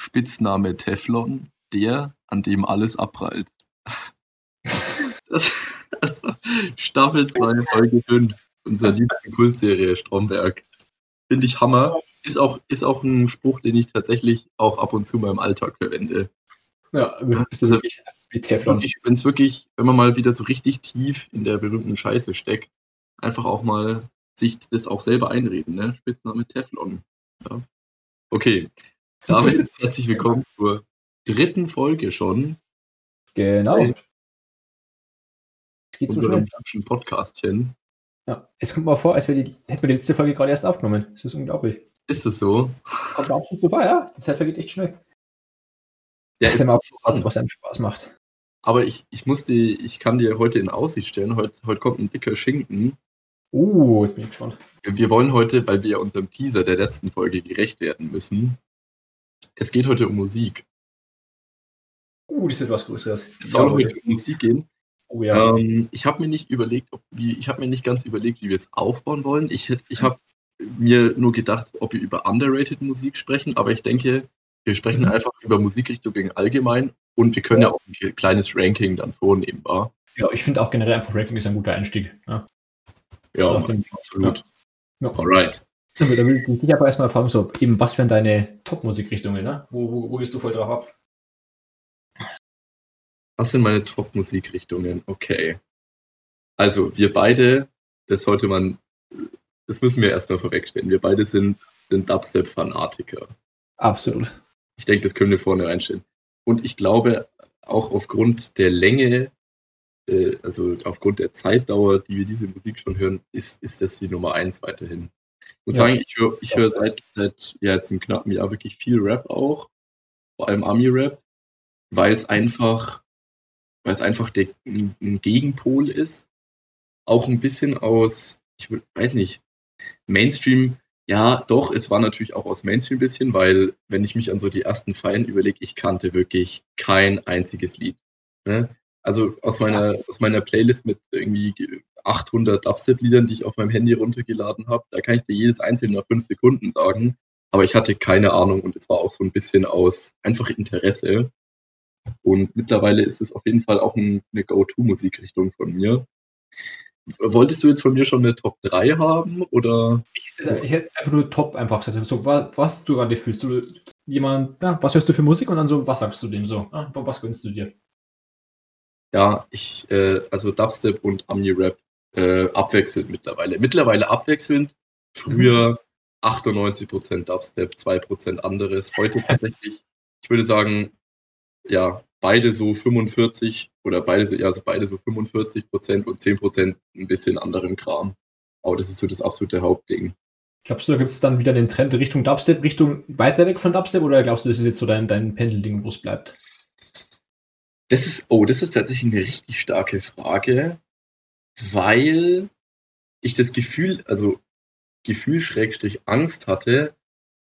Spitzname Teflon, der, an dem alles abprallt. Das, das war Staffel 2, Folge 5, unserer liebsten Kultserie Stromberg. Finde ich Hammer. Ist auch, ist auch ein Spruch, den ich tatsächlich auch ab und zu mal im Alltag verwende. Ja, ist das wirklich wie Teflon? Ich bin es wirklich, wenn man mal wieder so richtig tief in der berühmten Scheiße steckt, einfach auch mal sich das auch selber einreden, ne? Spitzname Teflon. Ja. Okay. Damit herzlich willkommen zur dritten Folge schon. Genau. Es geht so schnell. Podcastchen. Ja, es kommt mal vor, als die, hätten wir die letzte Folge gerade erst aufgenommen. Das ist unglaublich. Ist das so? Kommt absolut super, ja. Die Zeit vergeht echt schnell. Ja, ist mal warten, was einem Spaß macht. Aber ich, ich muss die, ich kann dir heute in Aussicht stellen, heute, heute kommt ein dicker Schinken. Uh, jetzt bin ich gespannt. Wir wollen heute, weil wir unserem Teaser der letzten Folge gerecht werden müssen, es geht heute um Musik. Uh, das wird was Größeres. Es soll heute um Musik gehen. Oh, ja. ähm, ich habe mir nicht überlegt, ob, wie, ich habe mir nicht ganz überlegt, wie wir es aufbauen wollen. Ich, ich habe mir nur gedacht, ob wir über underrated Musik sprechen, aber ich denke, wir sprechen mhm. einfach über Musikrichtungen allgemein und wir können ja, ja auch ein kleines Ranking dann vornehmen. War. Ja, ich finde auch generell einfach Ranking ist ein guter Einstieg. Ja, ja absolut. Ja. Alright. Da will ich dich aber erstmal fragen, so, eben, was wären deine Top-Musikrichtungen? Ne? Wo, wo, wo gehst du voll drauf ab? Was sind meine Top-Musikrichtungen? Okay. Also, wir beide, das sollte man, das müssen wir erstmal vorwegstellen. Wir beide sind, sind Dubstep-Fanatiker. Absolut. Ich denke, das können wir vorne reinstellen. Und ich glaube, auch aufgrund der Länge, äh, also aufgrund der Zeitdauer, die wir diese Musik schon hören, ist, ist das die Nummer eins weiterhin. Ich muss ja. sagen, ich höre ich hör seit, seit ja, jetzt einem knappen Jahr wirklich viel Rap auch, vor allem Ami-Rap, weil es einfach, weil es einfach der, ein Gegenpol ist. Auch ein bisschen aus, ich weiß nicht, Mainstream ja, doch, es war natürlich auch aus Mainstream ein bisschen, weil, wenn ich mich an so die ersten Feiern überlege, ich kannte wirklich kein einziges Lied. Ne? Also aus meiner, aus meiner Playlist mit irgendwie 800 Dubstep-Liedern, die ich auf meinem Handy runtergeladen habe, da kann ich dir jedes einzelne nach fünf Sekunden sagen. Aber ich hatte keine Ahnung und es war auch so ein bisschen aus einfach Interesse. Und mittlerweile ist es auf jeden Fall auch ein, eine Go-To-Musikrichtung von mir. Wolltest du jetzt von mir schon eine Top 3 haben? Oder? Ich, also ich hätte einfach nur Top einfach gesagt. So, was, was du gerade fühlst. Du, jemand, ja, was hörst du für Musik und dann so, was sagst du dem so? Ah, was gönnst du dir? Ja, ich, äh, also Dubstep und Ami-Rap äh, abwechselnd mittlerweile. Mittlerweile abwechselnd. Früher mhm. 98% Dubstep, 2% anderes. Heute tatsächlich, ich würde sagen, ja, beide so 45 oder beide so, ja, also beide so 45 Prozent und 10 Prozent ein bisschen anderen Kram. Aber das ist so das absolute Hauptding. Glaubst du, da gibt es dann wieder den Trend Richtung Dubstep, Richtung weiter weg von Dubstep oder glaubst du, das ist jetzt so dein, dein Pendelding, wo es bleibt? Das ist, oh, das ist tatsächlich eine richtig starke Frage, weil ich das Gefühl, also Gefühl Schrägstrich Angst hatte,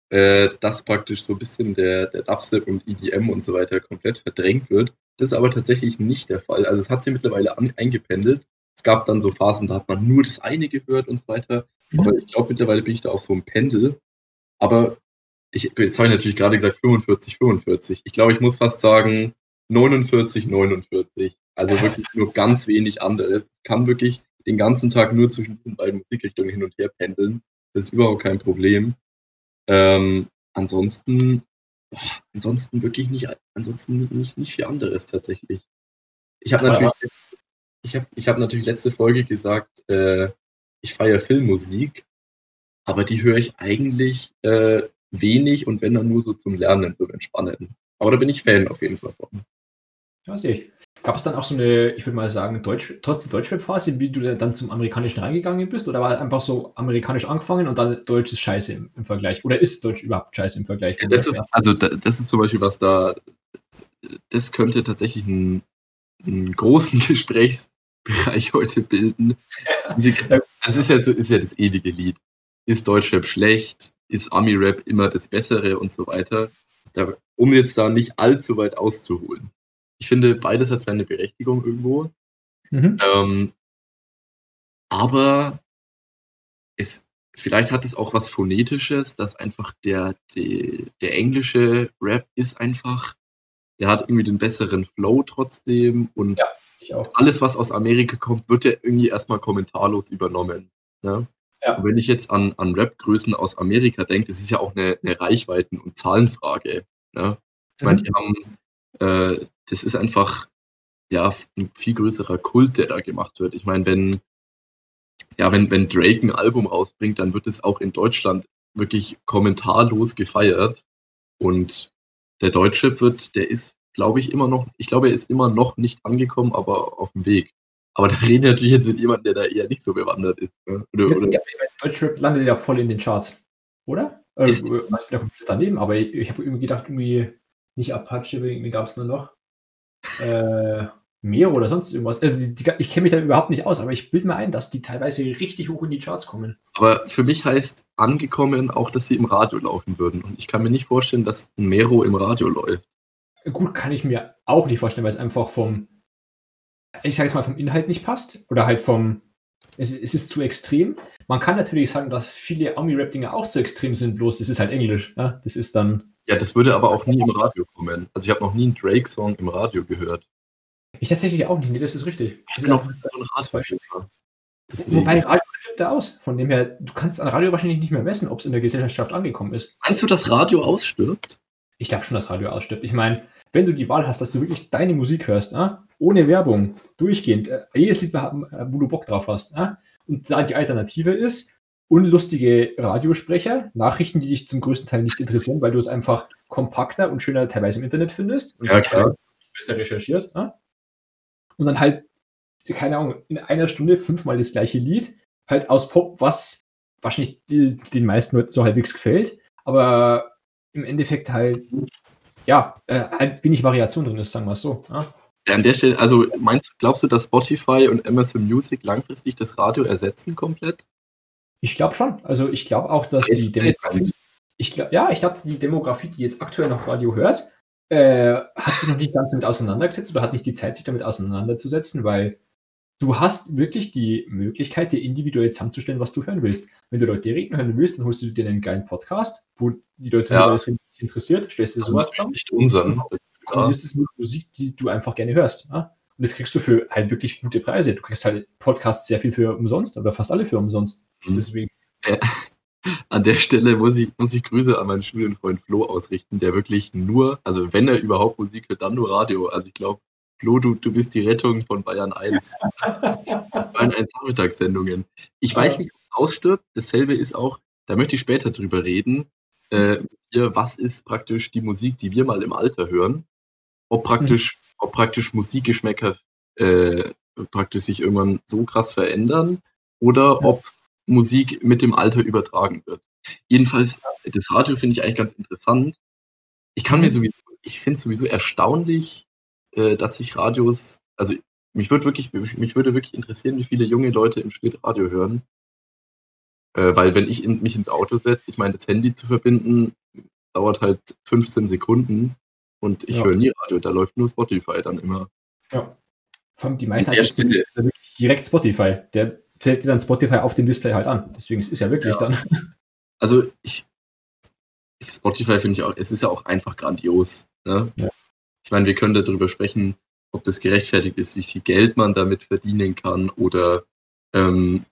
äh, dass praktisch so ein bisschen der, der Dubstep und EDM und so weiter komplett verdrängt wird. Das ist aber tatsächlich nicht der Fall. Also es hat sich mittlerweile an, eingependelt. Es gab dann so Phasen, da hat man nur das eine gehört und so weiter. Mhm. Aber ich glaube, mittlerweile bin ich da auch so ein Pendel. Aber ich, jetzt habe ich natürlich gerade gesagt 45, 45. Ich glaube, ich muss fast sagen 49, 49. Also wirklich nur ganz wenig anderes. Ich kann wirklich den ganzen Tag nur zwischen diesen beiden Musikrichtungen hin und her pendeln. Das ist überhaupt kein Problem. Ähm, ansonsten, boah, ansonsten wirklich nicht, ansonsten nicht, nicht viel anderes tatsächlich. Ich habe natürlich, ich hab, ich hab natürlich letzte Folge gesagt, äh, ich feiere Filmmusik, aber die höre ich eigentlich äh, wenig und wenn dann nur so zum Lernen, zum Entspannen. Aber da bin ich Fan auf jeden Fall von. Ja, sehe ich. Gab es dann auch so eine, ich würde mal sagen, Deutsch, trotzdem Deutschrap-Phase, wie du dann zum Amerikanischen reingegangen bist? Oder war einfach so amerikanisch angefangen und dann Deutsch ist scheiße im, im Vergleich? Oder ist Deutsch überhaupt scheiße im Vergleich? Ja, das ist, also das ist zum Beispiel was da, das könnte tatsächlich einen, einen großen Gesprächsbereich heute bilden. Also es ist ja, so, ist ja das ewige Lied. Ist Deutschrap schlecht? Ist Ami-Rap immer das Bessere und so weiter? Da, um jetzt da nicht allzu weit auszuholen ich finde, beides hat seine Berechtigung irgendwo. Mhm. Ähm, aber es, vielleicht hat es auch was Phonetisches, dass einfach der, der, der englische Rap ist einfach, der hat irgendwie den besseren Flow trotzdem und Ja, alles, was aus Amerika kommt, wird ja irgendwie erstmal kommentarlos übernommen. Ne? Ja. Wenn ich jetzt an, an Rap-Größen aus Amerika denke, das ist ja auch eine, eine Reichweiten- und Zahlenfrage. Ne? Ich meine, Mhm. die haben, äh, das ist einfach ja ein viel größerer Kult, der da gemacht wird. Ich meine, wenn, ja, wenn, wenn Drake ein Album rausbringt, dann wird es auch in Deutschland wirklich kommentarlos gefeiert. Und der Deutsche wird, der ist, glaube ich, immer noch, ich glaube, er ist immer noch nicht angekommen, aber auf dem Weg. Aber da reden wir natürlich jetzt mit jemandem, der da eher nicht so bewandert ist. Ne? Oder, Ja, oder, ja, Deutschrap landet ja voll in den Charts, oder? Äh, Ist- ich bin da komplett daneben, aber ich, ich habe irgendwie gedacht, irgendwie nicht Apache, irgendwie gab es nur noch äh, Mero oder sonst irgendwas. Also die, die, ich kenne mich da überhaupt nicht aus, aber ich bilde mir ein, dass die teilweise richtig hoch in die Charts kommen. aber für mich heißt angekommen auch, dass sie im Radio laufen würden. Und ich kann mir nicht vorstellen, dass ein Mero im Radio läuft. Gut, kann ich mir auch nicht vorstellen, weil es einfach vom, ich sage jetzt mal, vom Inhalt nicht passt. Oder halt vom, es, es ist zu extrem. Man kann natürlich sagen, dass viele Ami-Rap-Dinge auch zu extrem sind, bloß das ist halt Englisch. Ja? Das ist dann. Ja, das würde aber auch nie im Radio kommen. Also ich habe noch nie einen Drake-Song im Radio gehört. Ich tatsächlich auch nicht, nee, das ist richtig. Ich Das bin ist auch so ein. Deswegen- Wobei Radio stirbt da aus, von dem her, du kannst an Radio wahrscheinlich nicht mehr messen, ob es in der Gesellschaft angekommen ist. Meinst du, dass Radio ausstirbt? Ich glaube schon, dass Radio ausstirbt. Ich meine, wenn du die Wahl hast, dass du wirklich deine Musik hörst, äh, ohne Werbung, durchgehend, äh, jedes Lied, äh, wo du Bock drauf hast, äh, und da die Alternative ist, unlustige Radiosprecher, Nachrichten, die dich zum größten Teil nicht interessieren, weil du es einfach kompakter und schöner teilweise im Internet findest. Und Ja, klar. Besser recherchiert. Äh? Und dann halt, keine Ahnung, in einer Stunde fünfmal das gleiche Lied, halt aus Pop, was wahrscheinlich den meisten Leuten so halbwegs gefällt, aber im Endeffekt halt, ja, äh, halt wenig Variation drin ist, sagen wir es so. Ja? Ja, an der Stelle, also meinst, glaubst du, dass Spotify und Amazon Music langfristig das Radio ersetzen komplett? Ich glaube schon. Also ich glaube auch, dass Ist die. Demografie, ich glaub, ja, ich glaube, die Demografie, die jetzt aktuell noch Radio hört, äh, hat sich noch nicht ganz damit auseinandergesetzt oder hat nicht die Zeit, sich damit auseinanderzusetzen, weil du hast wirklich die Möglichkeit, dir individuell zusammenzustellen, was du hören willst. Wenn du Leute reden hören willst, dann holst du dir einen geilen Podcast, wo die Leute Ja. hören, das sich interessiert, stellst dir sowas zusammen Nicht unseren. Das ist klar. es Musik, die du einfach gerne hörst. Ja? Und das kriegst du für halt wirklich gute Preise. Du kriegst halt Podcasts sehr viel für umsonst oder fast alle für umsonst. Mhm. Deswegen, An der Stelle muss ich, muss ich Grüße an meinen Studienfreund Flo ausrichten, der wirklich nur, also wenn er überhaupt Musik hört, dann nur Radio. Also ich glaube, Flo, du, du bist die Rettung von Bayern 1. Bayern 1 Nachmittagssendungen. Ich weiß Ja. nicht, ob es ausstirbt. Dasselbe ist auch, da möchte ich später drüber reden, äh, hier, was ist praktisch die Musik, die wir mal im Alter hören? Ob praktisch, ob praktisch Musikgeschmäcker äh, praktisch sich irgendwann so krass verändern oder Ja. ob Musik mit dem Alter übertragen wird. Jedenfalls, das Radio finde ich eigentlich ganz interessant. Ich kann mir Mhm. sowieso, ich finde es sowieso erstaunlich, äh, dass sich Radios, also mich würde wirklich, mich würde wirklich interessieren, wie viele junge Leute im Schnitt Radio hören. Äh, weil wenn ich in, mich ins Auto setze, ich meine, das Handy zu verbinden, dauert halt 15 Sekunden und ich Ja. höre nie Radio, da läuft nur Spotify dann immer. ja. Allem die meisten wirklich direkt Spotify. Der zählt dir dann Spotify auf dem Display halt an. Deswegen ist es ja wirklich Ja. dann. Also ich, Spotify finde ich auch, es ist ja auch einfach grandios. Ne? Ja. Ich meine, wir können darüber sprechen, ob das gerechtfertigt ist, wie viel Geld man damit verdienen kann oder ähm,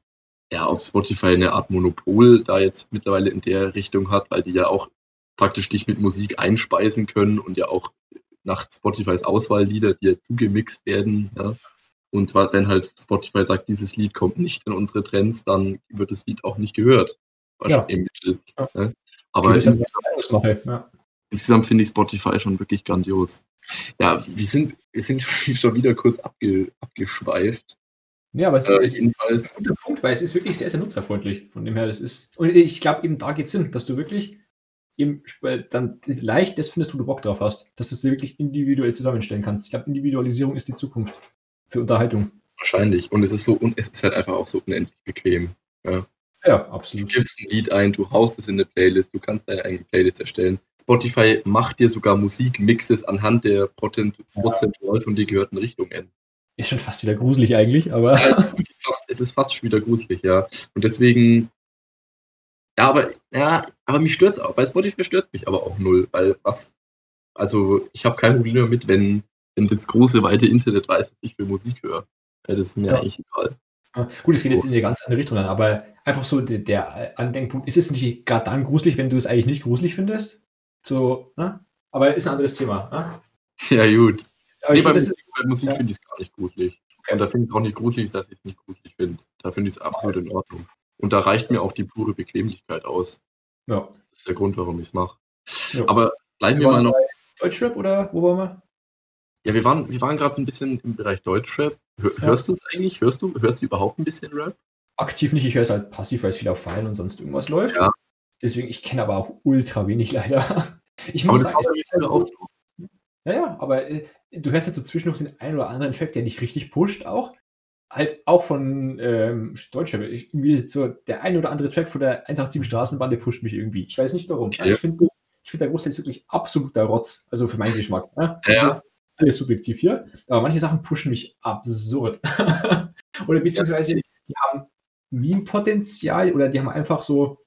ja, ob Spotify eine Art Monopol da jetzt mittlerweile in der Richtung hat, weil die ja auch praktisch dich mit Musik einspeisen können und ja auch nach Spotifys Auswahllieder, die ja zugemixt werden. Ja. Und wenn halt Spotify sagt, dieses Lied kommt nicht in unsere Trends, dann wird das Lied auch nicht gehört. Im Mittel. Ja. Ne? Aber insgesamt, ja. insgesamt finde ich Spotify schon wirklich grandios. Ja, wir sind, wir sind schon wieder kurz abge, abgeschweift. Ja, aber es Äh, ist, jedenfalls- ein guter Punkt, weil es ist wirklich sehr, sehr nutzerfreundlich. Von dem her, das ist. Und ich glaube, eben da geht es hin, dass du wirklich eben sp- dann leicht das findest, wo du Bock drauf hast. Dass du es wirklich individuell zusammenstellen kannst. Ich glaube, Individualisierung ist die Zukunft für Unterhaltung. Wahrscheinlich. Und es ist so, und es ist halt einfach auch so unendlich bequem. Ja, Du absolut. gibst ein Lied ein, du haust es in eine Playlist, du kannst deine eigene Playlist erstellen. Spotify macht dir sogar Musikmixes anhand der potent, Ja. prozentual von dir gehörten Richtungen. Ist schon fast wieder gruselig eigentlich, aber. Ja, es, ist fast, es ist fast schon wieder gruselig, ja. Und deswegen, Ja, aber, ja, aber mich stört's auch. Bei Spotify stört's mich aber auch null, weil was, also ich habe kein Problem damit, wenn, wenn das große, weite Internet weiß, was ich für Musik höre. Ja, das ist mir Ja. eigentlich egal. Gut, es geht jetzt in eine ganz andere Richtung an, aber einfach so der, der Andenkpunkt, ist es nicht gerade dann gruselig, wenn du es eigentlich nicht gruselig findest? So, ne? Aber ist ein anderes Thema. Ne? Ja, gut. Aber Nee, ich find, das Musik, bei Musik ja. finde ich es gar nicht gruselig. Okay. Und da finde ich es auch nicht gruselig, dass ich es nicht gruselig finde. Da finde ich es absolut in Ordnung. Und da reicht mir auch die pure Bequemlichkeit aus. ja. Das ist der Grund, warum ich es mache. Ja. Aber bleiben wir Wir mal noch. Deutschrap oder wo waren wir? Ja, wir waren, wir waren gerade ein bisschen im Bereich Deutschrap. Hör, Ja. Hörst du es eigentlich? Hörst du, hörst du überhaupt ein bisschen Rap? Aktiv nicht, ich höre es halt passiv, weil es viel auf Feilen und sonst irgendwas läuft. Ja. Deswegen, ich kenne aber auch ultra wenig leider. Ich Aber muss das sagen, mir ist halt auch so, so. Ja, ja, aber äh, du hörst jetzt so zwischendurch den einen oder anderen Track, der dich richtig pusht auch. Halt auch von ähm, Deutschrap. Ich, irgendwie so der ein oder andere Track von der 187 Straßenbahn, der pusht mich irgendwie. Ich weiß nicht warum. Okay. Ich finde, ich find, der Großteil ist wirklich absoluter Rotz. Also für meinen Geschmack. Ne? Ja, Das ja. alles subjektiv hier. Aber manche Sachen pushen mich absurd. oder beziehungsweise die haben Meme-Potenzial oder die haben einfach so.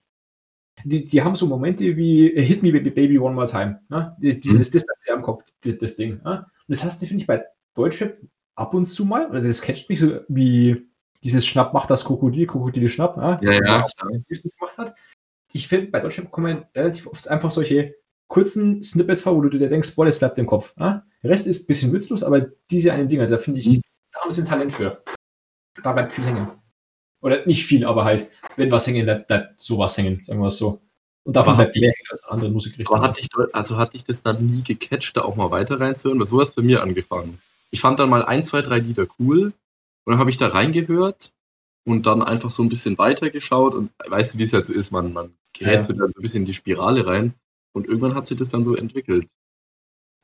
Die, die haben so Momente wie äh, Hit Me Baby, One More Time. Ne? Die- Dieses, das bleibt dir am Kopf, das, das Ding. Ne? Und das hast du, finde ich, bei Deutschrap ab und zu mal, oder das catcht mich so wie dieses Schnapp macht das Krokodil, Krokodil Schnapp, ne? Ja, ja, gemacht hat. Ich finde, bei Deutschrap kommen relativ oft einfach solche kurzen Snippets vor, wo du dir denkst, boah, das bleibt im Kopf. Ne? Der Rest ist ein bisschen witzlos, aber diese einen Dinger, da finde ich, Mhm. da haben sie ein Talent für. Da bleibt viel hängen. Oder nicht viel, aber halt, wenn was hängen bleibt, bleibt sowas hängen, sagen wir es so. Und davon Aber bleibt mehr hängen als andere Musikrichtungen. Aber hat dich, also hat dich das dann nie gecatcht, da auch mal weiter reinzuhören? Weil so hat es bei mir angefangen. Ich fand dann mal ein, zwei, drei Lieder cool und dann habe ich da reingehört und dann einfach so ein bisschen weitergeschaut und weißt du, wie es halt so ist, man, man gerät Ja. so dann so ein bisschen in die Spirale rein und irgendwann hat sich das dann so entwickelt.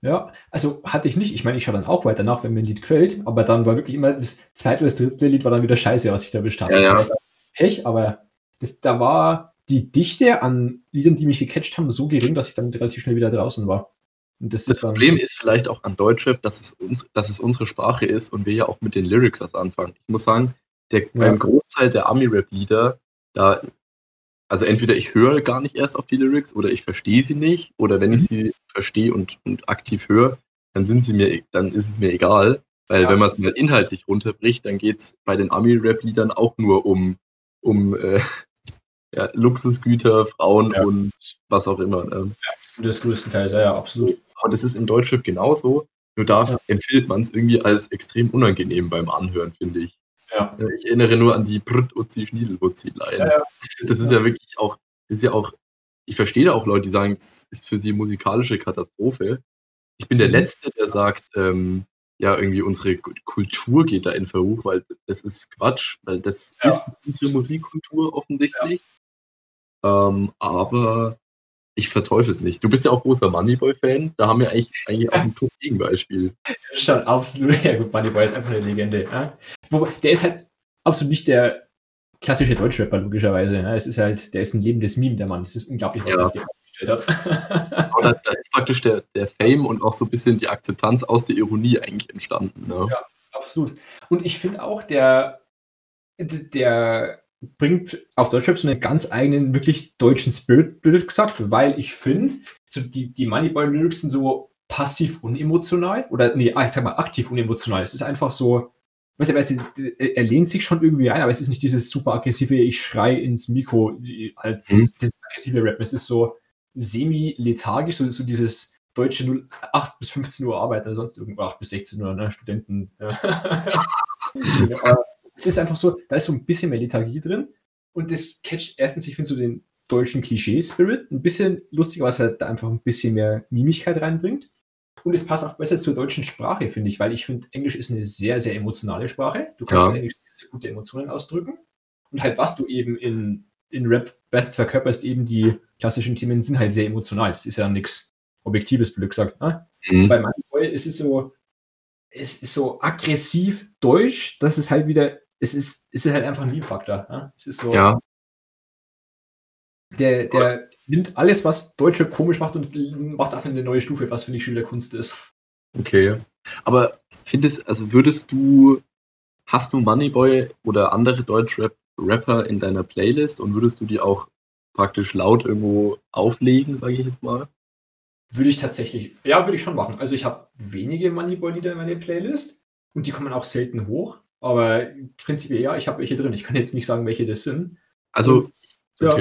Ja, also hatte ich nicht. Ich meine, ich schaue dann auch weiter nach, wenn mir ein Lied gefällt, aber dann war wirklich immer das zweite oder das dritte Lied war dann wieder scheiße, was ich da bestand. Ja, ja. Pech, aber das, da war die Dichte an Liedern, die mich gecatcht haben, so gering, dass ich dann relativ schnell wieder draußen war. Und das, Das ist Problem ist vielleicht auch an Deutschrap, dass es, uns, dass es unsere Sprache ist und wir ja auch mit den Lyrics was anfangen. Ich muss sagen, der, beim Großteil der Ami-Rap-Lieder, da, also entweder ich höre gar nicht erst auf die Lyrics oder ich verstehe sie nicht oder wenn ich Mhm. sie verstehe und, und aktiv höre, dann sind sie mir, dann ist es mir egal. Weil Ja. wenn man es mal inhaltlich runterbricht, dann geht es bei den Ami-Rap-Liedern auch nur um, um äh, ja, Luxusgüter, Frauen Ja. und was auch immer. Ähm, das größtenteils, ja, ja, absolut. und das ist im Deutschrap genauso. Nur da Ja. empfindet man es irgendwie als extrem unangenehm beim Anhören, finde ich. Ja. Ich erinnere nur an die Brut Uzi Schniedelwutzi Line. Ja, ja. Das ist ja wirklich auch, das ist ja auch, ich verstehe da auch Leute, die sagen, es ist für sie musikalische Katastrophe. Ich bin der Mhm. Letzte, der sagt, ähm, ja, irgendwie unsere Ku- Kultur geht da in Verruf, weil das ist Quatsch, weil das ist unsere Musikkultur offensichtlich. Ähm, aber ich verteufel es nicht. Du bist ja auch großer Moneyboy-Fan, da haben wir eigentlich, eigentlich auch ein Top-Gegenbeispiel. Schon absolut. Ja, gut, Moneyboy ist einfach eine Legende. Ja? Wobei, der ist halt absolut nicht der klassische Deutschrapper, logischerweise. Ja? Es ist halt, der ist ein lebendes Meme, der Mann. Das ist unglaublich, was Ja. er auf die Beine gestellt hat. Aber da, da ist praktisch der, der Fame und auch so ein bisschen die Akzeptanz aus der Ironie eigentlich entstanden. Ne? Ja. absolut. Und ich finde auch, der, der bringt auf Deutschrap so einen ganz eigenen, wirklich deutschen Spirit, blöd gesagt, weil ich finde, so die, die Moneyboy-Lyrics sind so passiv unemotional oder, nee, ah, ich sag mal aktiv unemotional. Es ist einfach so, weißt du, weißt du, er lehnt sich schon irgendwie ein, aber es ist nicht dieses super aggressive, ich schrei ins Mikro, halt, Mhm. dieses, dieses aggressive Rap. Es ist so semi-lethargisch, so, so dieses deutsche 0, 8 bis 15 Uhr arbeiten oder sonst irgendwo 8 bis 16 Uhr, ne, Studenten. Ja. Es ist einfach so, da ist so ein bisschen mehr Lethargie drin und das catcht erstens, ich finde so den deutschen Klischee-Spirit ein bisschen lustiger, was halt da einfach ein bisschen mehr Mimigkeit reinbringt. Und es passt auch besser zur deutschen Sprache, finde ich, weil ich finde, Englisch ist eine sehr, sehr emotionale Sprache. Du kannst Ja. in Englisch sehr, sehr gute Emotionen ausdrücken. Und halt, was du eben in, in Rap best verkörperst, eben die klassischen Themen sind halt sehr emotional. Das ist ja nichts Objektives, blöd gesagt. Ne? Mhm. Bei Moneyboy ist es so, es ist so aggressiv deutsch, dass es halt wieder, es ist, es ist halt einfach ein Liebfaktor. Ja? Es ist so, Ja, der, der nimmt alles, was Deutsche komisch macht und macht es auf eine neue Stufe, was finde ich schon der Kunst ist. okay. Aber findest, also würdest du, hast du Moneyboy oder andere Deutschrap-Rapper in deiner Playlist und würdest du die auch praktisch laut irgendwo auflegen, sage ich jetzt mal? Würde ich tatsächlich, ja, würde ich schon machen. Also ich habe wenige Moneyboy-Lieder in meiner Playlist und die kommen auch selten hoch. Aber prinzipiell ja, ich habe welche drin. Ich kann jetzt nicht sagen, welche das sind. Also, Ja.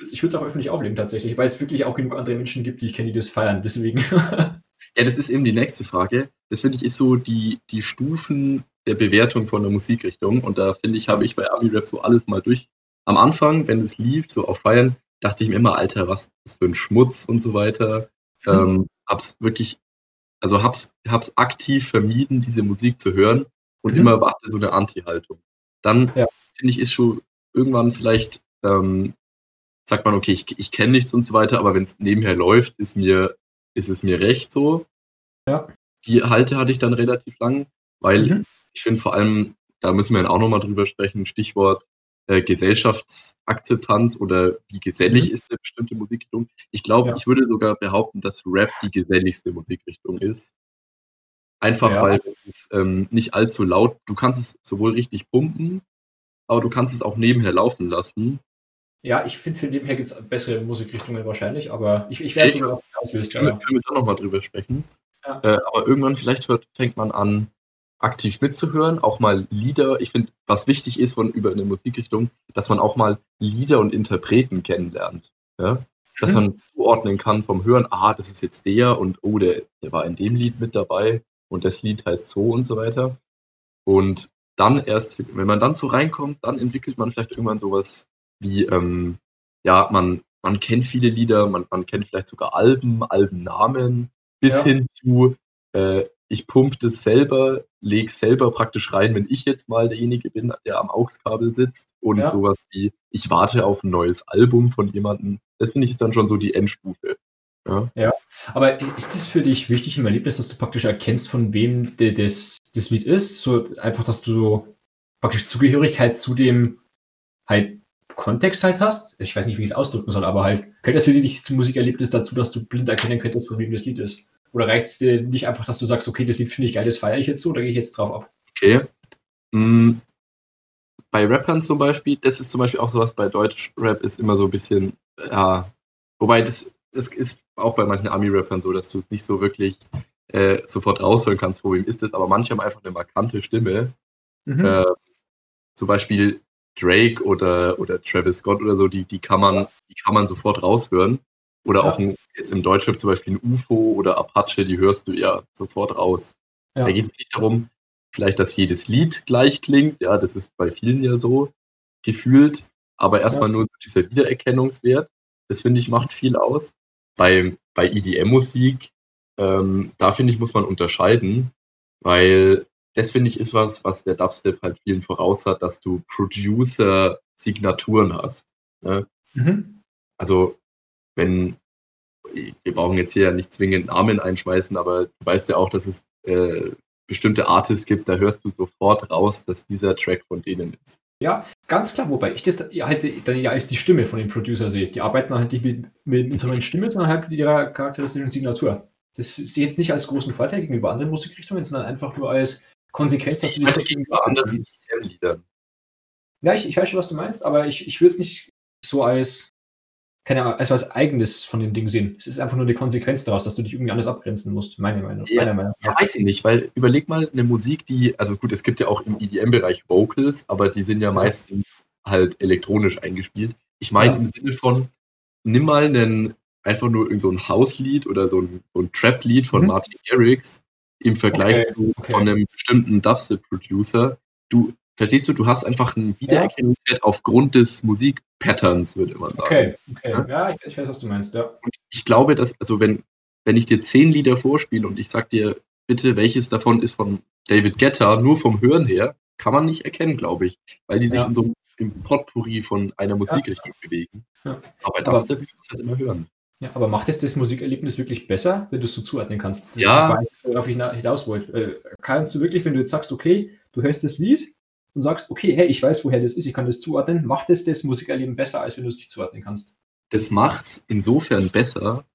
Ich würde es auch öffentlich auflegen tatsächlich, weil es wirklich auch genug andere Menschen gibt, die ich kenne, die das feiern. Deswegen. Ja, das ist eben die nächste Frage. Das finde ich ist so die, die Stufen der Bewertung von der Musikrichtung. Und da finde ich, habe ich bei Ami-Rap so alles mal durch. Am Anfang, wenn es lief, so auf Feiern, dachte ich mir immer, Alter, was ist für ein Schmutz und so weiter. Mhm. Ähm, hab's wirklich, also hab's, hab's aktiv vermieden, diese Musik zu hören und Mhm. immer warte so eine Anti-Haltung. Dann Ja. finde ich, ist schon irgendwann vielleicht, ähm, sagt man, okay, ich, ich kenne nichts und so weiter, aber wenn es nebenher läuft, ist mir, ist es mir recht so. Ja. Die Halte hatte ich dann relativ lang, weil Mhm. ich finde vor allem, da müssen wir dann auch nochmal drüber sprechen, Stichwort äh, Gesellschaftsakzeptanz oder wie gesellig Mhm. ist eine bestimmte Musikrichtung. Ich glaube, Ja. ich würde sogar behaupten, dass Rap die geselligste Musikrichtung ist. Einfach Ja. weil es ähm, nicht allzu laut, du kannst es sowohl richtig pumpen, aber du kannst es auch nebenher laufen lassen. Ja, ich finde, für nebenher gibt es bessere Musikrichtungen wahrscheinlich, aber ich, ich weiß Ja. nicht, ob auslöst. Können Ja. können wir da nochmal drüber sprechen. Ja. Äh, aber irgendwann vielleicht hört, fängt man an, aktiv mitzuhören, auch mal Lieder. Ich finde, was wichtig ist von über eine Musikrichtung, dass man auch mal Lieder und Interpreten kennenlernt. Ja? Dass Mhm. man zuordnen kann vom Hören, ah, das ist jetzt der und oh, der, der war in dem Lied mit dabei und das Lied heißt so und so weiter. Und dann erst, wenn man dann so reinkommt, dann entwickelt man vielleicht irgendwann sowas wie, ähm, ja, man, man kennt viele Lieder, man, man kennt vielleicht sogar Alben, Albennamen, bis Ja. hin zu, äh, ich pump das selber, leg selber praktisch rein, wenn ich jetzt mal derjenige bin, der am AUX-Kabel sitzt und Ja. sowas wie, ich warte auf ein neues Album von jemandem. Das finde ich ist dann schon so die Endstufe. Ja. Aber ist das für dich wichtig im Erlebnis, dass du praktisch erkennst, von wem das, das Lied ist? So einfach, dass du so praktisch Zugehörigkeit zu dem halt Kontext halt hast? Ich weiß nicht, wie ich es ausdrücken soll, aber halt, gehört das für dich zum Musikerlebnis dazu, dass du blind erkennen könntest, von wem das Lied ist? Oder reicht es dir nicht einfach, dass du sagst, okay, das Lied finde ich geil, das feiere ich jetzt so, da gehe ich jetzt drauf ab? Okay. Mm, Bei Rappern zum Beispiel, das ist zum Beispiel auch sowas bei Deutschrap, ist immer so ein bisschen, ja, wobei das, das ist auch bei manchen Ami-Rappern so, dass du es nicht so wirklich äh, sofort raushören kannst, vor wem ist es, aber manche haben einfach eine markante Stimme. Mhm. Äh, zum Beispiel Drake oder, oder Travis Scott oder so, die, die, kann man, die kann man sofort raushören. Oder Ja. auch ein, jetzt im Deutschrap zum Beispiel ein UFO oder Apache, die hörst du ja sofort raus. Ja. Da geht es nicht darum, vielleicht, dass jedes Lied gleich klingt. Ja, das ist bei vielen ja so gefühlt. Aber erstmal nur so dieser Wiedererkennungswert. Das finde ich macht viel aus. Bei, bei EDM-Musik, ähm, da finde ich, muss man unterscheiden, weil das finde ich ist was, was der Dubstep halt vielen voraus hat, dass du Producer-Signaturen hast. Ne? Mhm. Also, wenn, wir brauchen jetzt hier ja nicht zwingend Namen einschmeißen, aber du weißt ja auch, dass es äh, bestimmte Artists gibt, da hörst du sofort raus, dass dieser Track von denen ist. Ja, ganz klar, wobei ich das ja halt dann ja als die Stimme von dem Producer sehe. Die arbeiten halt nicht mit, mit, einer Stimme, sondern halt mit ihrer charakteristischen Signatur. Das sehe ich jetzt nicht als großen Vorteil gegenüber anderen Musikrichtungen, sondern einfach nur als Konsequenz, dass Ich du meine Technik gegenüber anderen EDM-Liedern. Ja, ich, ich weiß schon, was du meinst, aber ich, ich würde es nicht so als, keine Ahnung, als was Eigenes von dem Ding sehen. Es ist einfach nur eine Konsequenz daraus, dass du dich irgendwie anders abgrenzen musst, meine Meinung. Ja. Meiner Meinung Ja, weiß ich nicht, weil überleg mal eine Musik, die, also gut, es gibt ja auch im EDM-Bereich Vocals, aber die sind ja meistens halt elektronisch eingespielt. Ich meine Ja. im Sinne von, nimm mal einen, einfach nur irgend so ein Hauslied oder so ein, so ein Trap-Lied von Mhm. Martin Garrix im Vergleich Okay, zu okay. von einem bestimmten Dubstep-Producer. Du, verstehst du, du hast einfach einen Wiedererkennungswert aufgrund des Musikpatterns, würde man sagen. Okay, okay. Ja. Ja, ich, ich weiß, was du meinst, ja. Und ich glaube, dass, also wenn, wenn ich dir zehn Lieder vorspiele und ich sag dir, bitte, welches davon ist von David Guetta, nur vom Hören her, kann man nicht erkennen, glaube ich, weil die sich Ja. in so einem im Potpourri von einer Musikrichtung bewegen. Ja. Aber Aber- Dubstep kannst du halt immer hören. Ja, aber macht es das Musikerlebnis wirklich besser, wenn du es so zuordnen kannst? Ja. worauf ich na- hinaus wollte. Äh, kannst du wirklich, wenn du jetzt sagst, okay, du hörst das Lied und sagst, okay, hey, ich weiß, woher das ist, ich kann das zuordnen, macht es das Musikerleben besser, als wenn du es nicht zuordnen kannst? Das macht's insofern besser,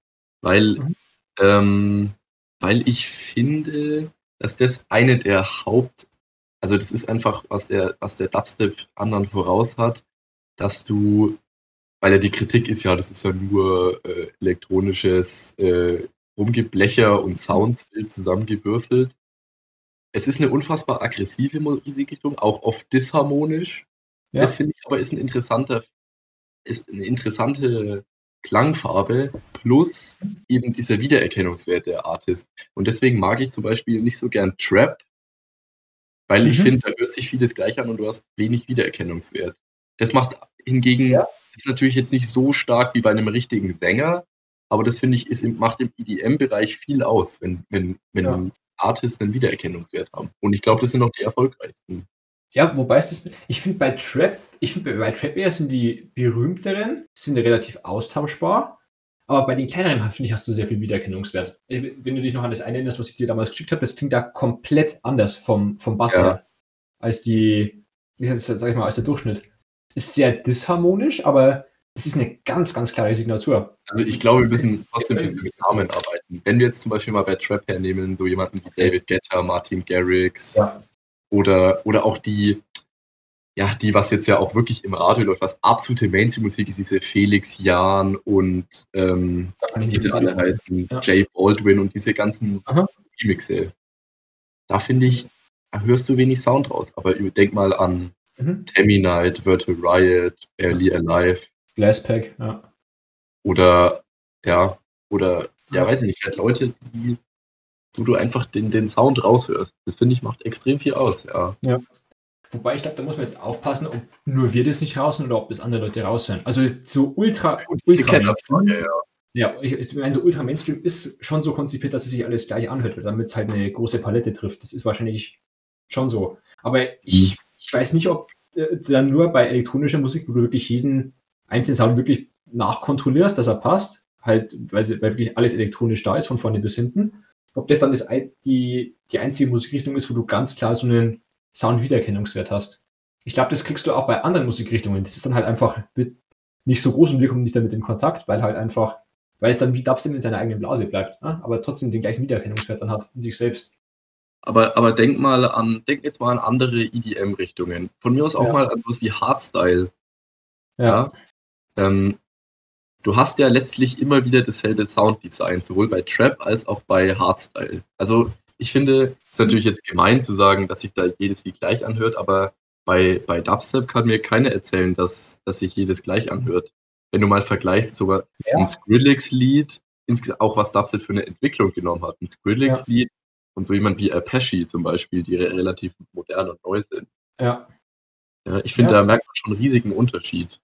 weil, Mhm. ähm, weil ich finde, dass das eine der Haupt, also das ist einfach, was der, was der Dubstep anderen voraus hat, dass du weil ja die Kritik ist ja, das ist ja nur äh, elektronisches äh, Rumgeblecher und Sounds zusammengewürfelt. Es ist eine unfassbar aggressive Musikrichtung, auch oft disharmonisch. Ja. Das finde ich aber ist ein interessanter, ist eine interessante Klangfarbe plus eben dieser Wiedererkennungswert der Artist. Und deswegen mag ich zum Beispiel nicht so gern Trap, weil ich Mhm. finde, da hört sich vieles gleich an und du hast wenig Wiedererkennungswert. Das macht hingegen, Ja. Ist natürlich jetzt nicht so stark wie bei einem richtigen Sänger, aber das finde ich, ist, macht im EDM-Bereich viel aus, wenn, wenn, wenn Ja. Artists einen Wiedererkennungswert haben. Und ich glaube, das sind auch die erfolgreichsten. Ja, wobei es das, ich finde bei Trap, ich finde bei Trap eher sind die berühmteren, sind relativ austauschbar, aber bei den kleineren, finde ich, hast du sehr viel Wiedererkennungswert. Wenn du dich noch an das eine erinnerst, was ich dir damals geschickt habe, das klingt da komplett anders vom, vom Bass Ja. her, als die, sag ich mal, als der Durchschnitt. Ist sehr disharmonisch, aber es ist eine ganz, ganz klare Signatur. Also ich glaube, wir müssen trotzdem ein bisschen mit Namen arbeiten. Wenn wir jetzt zum Beispiel mal bei Trap hernehmen, so jemanden wie David Guetta, Martin Garrix Ja. oder, oder auch die, ja, die, was jetzt ja auch wirklich im Radio läuft, was absolute Mainstream-Musik ist, diese Felix Jan und ähm, wie sie alle heißen, Ja. Jay Baldwin und diese ganzen Aha. Remixe. Da finde ich, da hörst du wenig Sound raus. Aber denk mal an Mhm. Tammy Knight, Virtual Riot, Barely Alive Glasspack, ja. oder ja, oder ja, weiß ich nicht, halt Leute, die, wo du einfach den, den Sound raushörst. Das finde ich macht extrem viel aus, ja. Wobei ich glaube, da muss man jetzt aufpassen, ob nur wir das nicht raushören oder ob das andere Leute raushören. Also so ultra, diese ultra Kennerfrage, ja. Ja, ich, ich meine, so Ultra Mainstream ist schon so konzipiert, dass es sich alles gleich anhört, damit es halt eine große Palette trifft. Das ist wahrscheinlich schon so. Aber ich, ich weiß nicht, ob äh, dann nur bei elektronischer Musik, wo du wirklich jeden einzelnen Sound wirklich nachkontrollierst, dass er passt, halt, weil, weil wirklich alles elektronisch da ist, von vorne bis hinten, ob das dann das, die, die einzige Musikrichtung ist, wo du ganz klar so einen Sound-Wiedererkennungswert hast. Ich glaube, das kriegst du auch bei anderen Musikrichtungen. Das ist dann halt einfach nicht so groß und wir kommen nicht damit in Kontakt, weil halt einfach weil es dann wie Dubstep in seiner eigenen Blase bleibt, ne? aber trotzdem den gleichen Wiedererkennungswert dann hat in sich selbst. Aber, aber denk mal an, denk jetzt mal an andere EDM-Richtungen. Von mir aus auch Ja. mal an was wie Hardstyle. Ja. Ähm, du hast ja letztlich immer wieder dasselbe Sounddesign, sowohl bei Trap als auch bei Hardstyle. Also ich finde, es ist natürlich jetzt gemein zu sagen, dass sich da jedes wie gleich anhört, aber bei, bei Dubstep kann mir keiner erzählen, dass, dass sich jedes gleich anhört. Wenn du mal vergleichst, sogar Ja. ein Skrillex-Lied, auch was Dubstep für eine Entwicklung genommen hat. Ein Skrillex-Lied und so jemand wie Apache zum Beispiel, die re relativ modern und neu sind. Ja. Ja, ich finde, Ja. da merkt man schon einen riesigen Unterschied.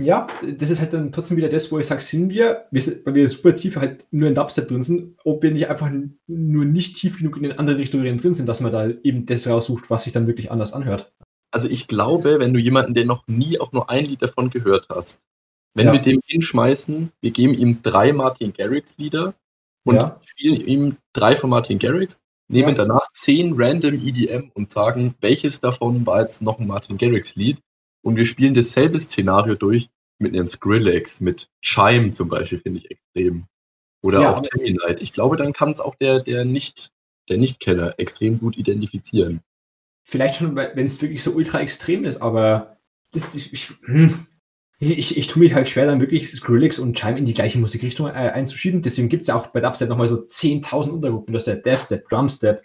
ja, das ist halt dann trotzdem wieder das, wo ich sage, sind wir, wir sind, weil wir super tief halt nur in Dubstep drin sind, ob wir nicht einfach nur nicht tief genug in den anderen Richtungen drin sind, dass man da eben das raussucht, was sich dann wirklich anders anhört. Also ich glaube, wenn du jemanden, der noch nie auch nur ein Lied davon gehört hast, wenn Ja. wir dem hinschmeißen, wir geben ihm drei Martin Garrix Lieder und Ja. spielen ihm drei von Martin Garrix, nehmen Ja. danach zehn random EDM und sagen, welches davon war jetzt noch ein Martin Garrix Lied und wir spielen dasselbe Szenario durch mit einem Skrillex, mit Chime zum Beispiel, finde ich extrem. Oder Ja, auch Tammy Night. Ich glaube, dann kann es auch der, der nicht, der Nicht-Kenner extrem gut identifizieren. Vielleicht schon, wenn es wirklich so ultra extrem ist, aber das, ich, ich, hm, ich, ich, ich tue mich halt schwer, dann wirklich Skrillex und Chime in die gleiche Musikrichtung äh, einzuschieben. Deswegen gibt es ja auch bei Dubstep nochmal so 10.000 Untergruppen. Du hast ja Devstep, Drumstep,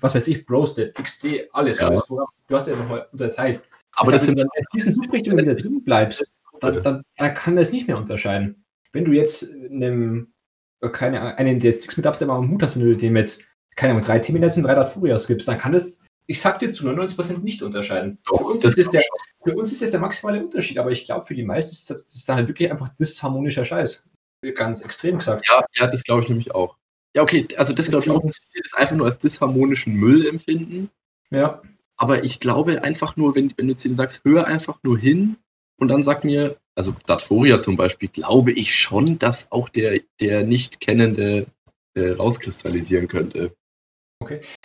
was weiß ich, Brostep, XD, alles. Ja. alles. Du hast ja nochmal unterteilt. Aber das wenn sind du dann in diesen Suchrichtungen wieder drin bleibst, dann, dann, dann kann das nicht mehr unterscheiden. Wenn du jetzt einem, äh, keine Ahnung, einen, der jetzt nichts mit Dubstep am Hut hast, wenn du dem jetzt, keine Ahnung, drei Terminals und drei Datfurias gibst, dann kann das, ich sag dir zu 99% nicht unterscheiden. Doch, für, uns das ist der, für uns ist das der maximale Unterschied, aber ich glaube, für die meisten ist das, das ist dann halt wirklich einfach disharmonischer Scheiß. Ganz extrem gesagt. Ja, ja, das glaube ich nämlich auch. Ja, okay, also das glaube ich auch, dass viele das einfach nur als disharmonischen Müll empfinden. Ja. Aber ich glaube einfach nur, wenn, wenn du zu denen sagst, hör einfach nur hin und dann sag mir, also Datforia zum Beispiel, glaube ich schon, dass auch der, der Nicht-Kennende äh, rauskristallisieren könnte.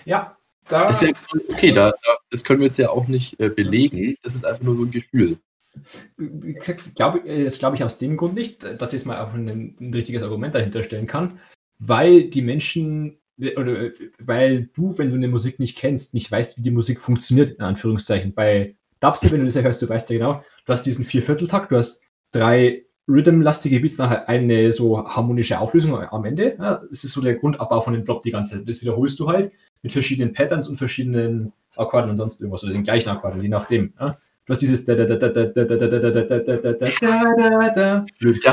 Ja, da. Das wäre okay, da, da, das können wir jetzt ja auch nicht äh, belegen. Das ist einfach nur so ein Gefühl. Glaube, das glaube ich aus dem Grund nicht, dass ich jetzt mal auch ein, ein richtiges Argument dahinter stellen kann, weil die Menschen oder weil du, wenn du eine Musik nicht kennst, nicht weißt, wie die Musik funktioniert, in Anführungszeichen. Bei Dubstep, wenn du das ja hörst, du weißt ja genau, du hast diesen Viervierteltakt, du hast drei Rhythm-lastige Beats nachher eine so harmonische Auflösung am Ende. Ja, das ist so der Grundaufbau von dem Drop die ganze Zeit. Das wiederholst du halt mit verschiedenen Patterns und verschiedenen Akkorden und sonst irgendwas oder den gleichen Akkorden, je nachdem. Ja. Du hast dieses blöd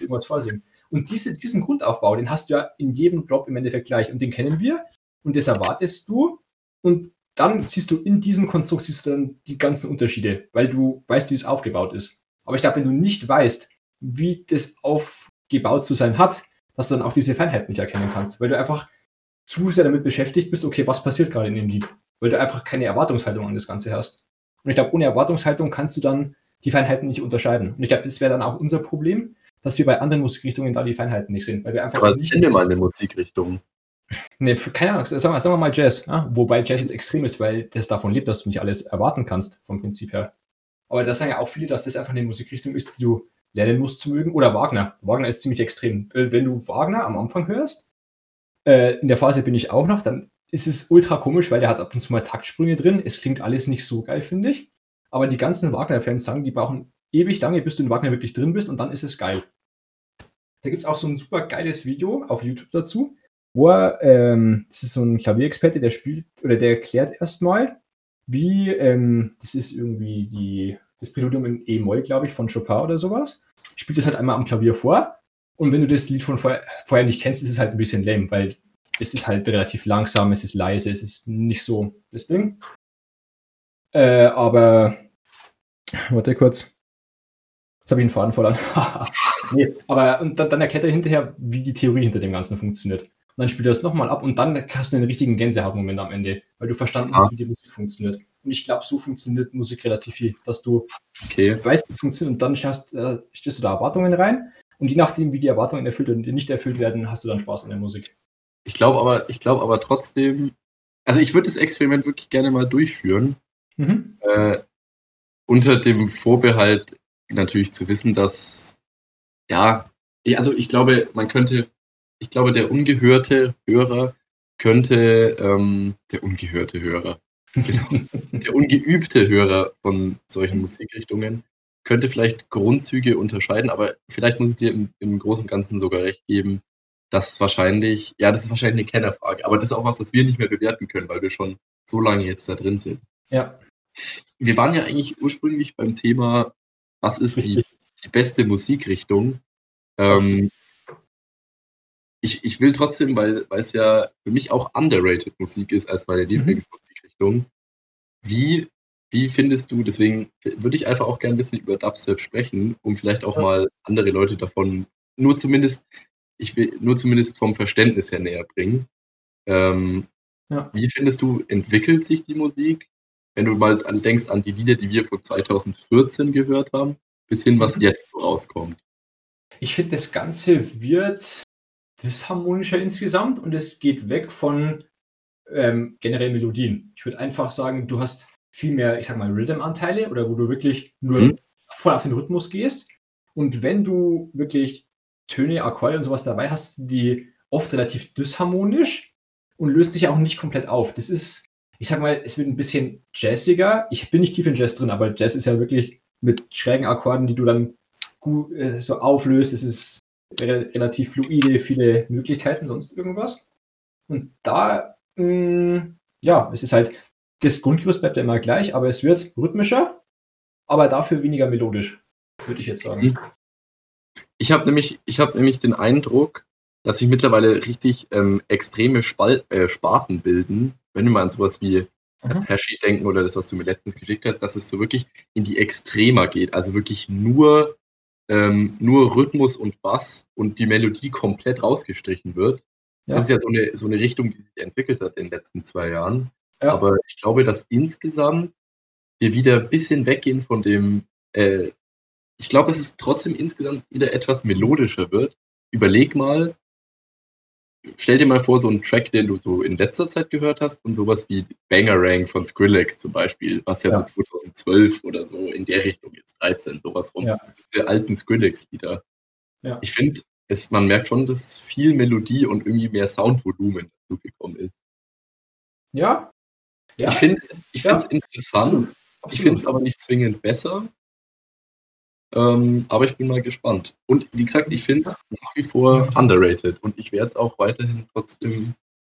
irgendwas vorsingen. Und diese, diesen Grundaufbau, den hast du ja in jedem Drop im Endeffekt gleich und den kennen wir und das erwartest du und dann siehst du in diesem Konstrukt siehst du dann die ganzen Unterschiede, weil du weißt, wie es aufgebaut ist. Aber ich glaube, wenn du nicht weißt, wie das aufgebaut zu sein hat, dass du dann auch diese Feinheit nicht erkennen kannst, weil du einfach zu sehr damit beschäftigt bist, okay, was passiert gerade in dem Lied, weil du einfach keine Erwartungshaltung an das Ganze hast. Und ich glaube, ohne Erwartungshaltung kannst du dann die Feinheiten nicht unterscheiden. Und ich glaube, das wäre dann auch unser Problem, dass wir bei anderen Musikrichtungen da die Feinheiten nicht sehen, weil wir einfach Aber nicht finde mal eine Musikrichtung. Nee, keine Ahnung, sagen wir, sagen wir mal Jazz, ja? wobei Jazz jetzt extrem ist, weil das davon lebt, dass du nicht alles erwarten kannst, vom Prinzip her. Aber da sagen ja auch viele, dass das einfach eine Musikrichtung ist, die du lernen musst zu mögen. Oder Wagner. Wagner ist ziemlich extrem. Wenn du Wagner am Anfang hörst, äh, in der Phase bin ich auch noch, dann ist es ultra komisch, weil der hat ab und zu mal Taktsprünge drin. Es klingt alles nicht so geil, finde ich. Aber die ganzen Wagner-Fans sagen, die brauchen ewig lange, bis du in Wagner wirklich drin bist und dann ist es geil. Da gibt es auch so ein super geiles Video auf YouTube dazu, wo er, ähm, das ist so ein Klavierexperte, der spielt oder der erklärt erstmal, wie, ähm, das ist irgendwie die, das Präludium in E-Moll, glaube ich, von Chopin oder sowas. Spielt das halt einmal am Klavier vor. Und wenn du das Lied von vorher, vorher nicht kennst, ist es halt ein bisschen lame, weil es ist halt relativ langsam, es ist leise, es ist nicht so das Ding. Äh, aber, warte kurz. Jetzt habe ich einen Faden verloren. nee, aber und dann, dann erklärt er hinterher, wie die Theorie hinter dem Ganzen funktioniert. Und dann spielt er das nochmal ab und dann hast du einen richtigen Gänsehautmoment am Ende, weil du verstanden hast, wie die Musik funktioniert. Und ich glaube, so funktioniert Musik relativ viel, dass du Okay. weißt, wie es funktioniert und dann schaust, äh, stößt du da Erwartungen rein. Und je nachdem, wie die Erwartungen erfüllt und nicht erfüllt werden, hast du dann Spaß an der Musik. Ich glaube aber, ich glaube aber trotzdem, also ich würde das Experiment wirklich gerne mal durchführen. Mhm. Äh, unter dem Vorbehalt natürlich zu wissen, dass, ja, ich- also ich glaube, man könnte, ich glaube, der ungehörte Hörer könnte, ähm, der ungehörte Hörer, genau, der ungeübte Hörer von solchen Musikrichtungen könnte vielleicht Grundzüge unterscheiden, aber vielleicht muss ich dir im, im Großen und Ganzen sogar recht geben, dass wahrscheinlich, ja, das ist wahrscheinlich eine Kennerfrage, aber das ist auch was, was wir nicht mehr bewerten können, weil wir schon so lange jetzt da drin sind. Ja, wir waren ja eigentlich ursprünglich beim Thema, was ist die, die beste Musikrichtung? Ähm, ich, ich will trotzdem, weil, weil es ja für mich auch underrated Musik ist als meine Lieblingsmusikrichtung. Wie, wie findest du, deswegen würde ich einfach auch gerne ein bisschen über Dubstep sprechen, um vielleicht auch Ja. mal andere Leute davon nur zumindest, ich will nur zumindest vom Verständnis her näher bringen. Ähm, Ja. Wie findest du, entwickelt sich die Musik? wenn du mal an, denkst an die Lieder, die wir von 2014 gehört haben, bis hin, was Mhm. jetzt so rauskommt. Ich finde, das Ganze wird disharmonischer insgesamt und es geht weg von ähm, generell Melodien. Ich würde einfach sagen, du hast viel mehr, ich sag mal, Rhythm-Anteile oder wo du wirklich nur Mhm. voll auf den Rhythmus gehst. Und wenn du wirklich Töne, Akkorde und sowas dabei hast, die oft relativ disharmonisch und löst sich auch nicht komplett auf. Das ist, ich sag mal, es wird ein bisschen jazziger. Ich bin nicht tief in Jazz drin, aber Jazz ist ja wirklich mit schrägen Akkorden, die du dann gut äh, so auflöst. Es ist re relativ fluide, viele Möglichkeiten, sonst irgendwas. Und da, mh, ja, es ist halt, das Grundgerüst bleibt ja immer gleich, aber es wird rhythmischer, aber dafür weniger melodisch, würde ich jetzt sagen. Mhm. Ich habe nämlich, ich habe nämlich den Eindruck, dass sich mittlerweile richtig ähm, extreme Spal äh, Sparten bilden, wenn wir mal an sowas wie Mhm. Apache denken oder das, was du mir letztens geschickt hast, dass es so wirklich in die Extremer geht. Also wirklich nur, ähm, nur Rhythmus und Bass und die Melodie komplett rausgestrichen wird. Ja. Das ist ja so eine, so eine Richtung, die sich entwickelt hat in den letzten zwei Jahren. Ja. Aber ich glaube, dass insgesamt wir wieder ein bisschen weggehen von dem, äh, ich glaube, dass es trotzdem insgesamt wieder etwas melodischer wird. Überleg mal, stell dir mal vor, so einen Track, den du so in letzter Zeit gehört hast und sowas wie Bangarang von Skrillex zum Beispiel, was ja, Ja. so 2012 oder so in der Richtung ist, 13, sowas rum. Ja. Diese alten Skrillex-Lieder. Ja. Ich finde, es, man merkt schon, dass viel Melodie und irgendwie mehr Soundvolumen dazu gekommen ist. Ja. ja. Ich finde es ich Ja. interessant, absolut. ich finde es absolut. aber nicht zwingend besser. Ähm, aber ich bin mal gespannt. Und wie gesagt, ich finde es nach wie vor underrated und ich werde es auch weiterhin trotzdem,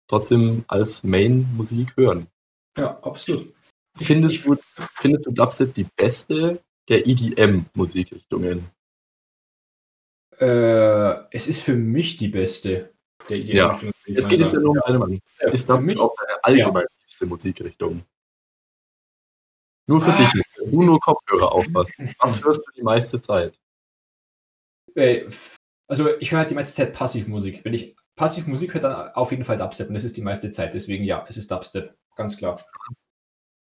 trotzdem als Main-Musik hören. Ja, absolut. Findest du, findest du Dubstep die beste der EDM-Musikrichtungen? Äh, es ist für mich die beste der. Ja. Es geht jetzt ja nur um eine Mann. Ja, ist Dubstep auch deine allgemein ja. Musikrichtung? Nur für ah. dich, du nur Kopfhörer aufpassen. Was hörst du die meiste Zeit? Also ich höre halt die meiste Zeit Passivmusik. Wenn ich Passivmusik höre, dann auf jeden Fall Dubstep und das ist die meiste Zeit. Deswegen ja, es ist Dubstep, ganz klar.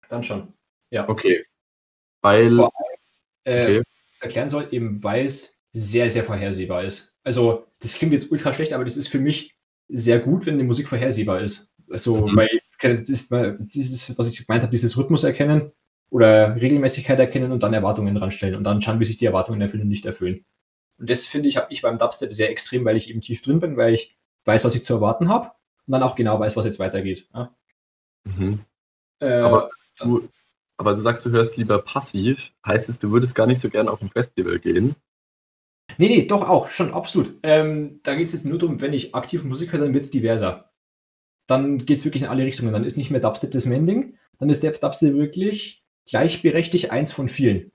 Dann schon. Ja. Okay. Weil. Allem, äh, okay. erklären soll, eben weil es sehr, sehr vorhersehbar ist. Also, das klingt jetzt ultra schlecht, aber das ist für mich sehr gut, wenn die Musik vorhersehbar ist. Also, mhm. weil das ist, das ist, was ich gemeint habe, dieses Rhythmus erkennen oder Regelmäßigkeit erkennen und dann Erwartungen dran stellen und dann schauen, wie sich die Erwartungen erfüllen und nicht erfüllen. Und das finde ich, habe ich beim Dubstep sehr extrem, weil ich eben tief drin bin, weil ich weiß, was ich zu erwarten habe und dann auch genau weiß, was jetzt weitergeht. Ja? Mhm. Äh, aber, du, aber du sagst, du hörst lieber passiv. Heißt es, du würdest gar nicht so gerne auf ein Festival gehen? Nee, nee, doch auch, schon absolut. Ähm, da geht es jetzt nur darum, wenn ich aktiv Musik höre, dann wird es diverser. Dann geht es wirklich in alle Richtungen. Dann ist nicht mehr Dubstep das Mending, dann ist der Dubstep wirklich gleichberechtigt eins von vielen,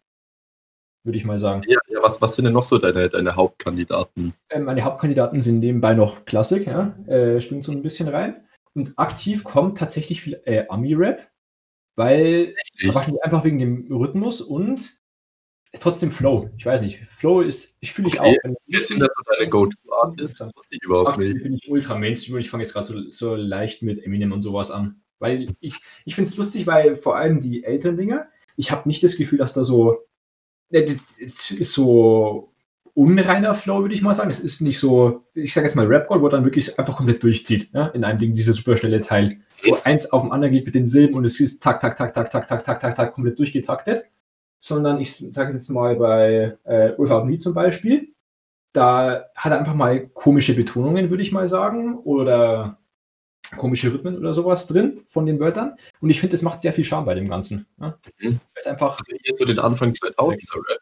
würde ich mal sagen. Ja, ja was, was sind denn noch so deine, deine Hauptkandidaten? Ähm, meine Hauptkandidaten sind nebenbei noch Klassik, ja, äh, springt so ein bisschen rein. Und aktiv kommt tatsächlich viel äh, Ami-Rap, weil wahrscheinlich einfach wegen dem Rhythmus und trotzdem Flow. Ich weiß nicht. Flow ist, ich fühle ich okay. auch. Wer sind das deine Go-To-Artists? Das wusste ich überhaupt aktiv nicht. bin ich ultra Mainstream und ich fange jetzt gerade so, so leicht mit Eminem und sowas an. Weil ich, ich finde es lustig, weil vor allem die älteren Dinger, ich habe nicht das Gefühl, dass da so. Es ist so unreiner Flow, würde ich mal sagen. Es ist nicht so, ich sage jetzt mal Rap-God, wo dann wirklich einfach komplett durchzieht, ja, in einem Ding, dieser superschnelle Teil. Wo eins auf dem anderen geht mit den Silben und es ist tak, tak, tak, tak, tak, tak, tak, tak, tak, komplett durchgetaktet. Sondern ich sage jetzt mal bei äh, Ulf Me zum Beispiel, da hat er einfach mal komische Betonungen, würde ich mal sagen, oder komische Rhythmen oder sowas drin von den Wörtern. Und ich finde, es macht sehr viel Charme bei dem Ganzen. Ja? Mhm. Es einfach. Also hier so den Anfang 2000 Rap.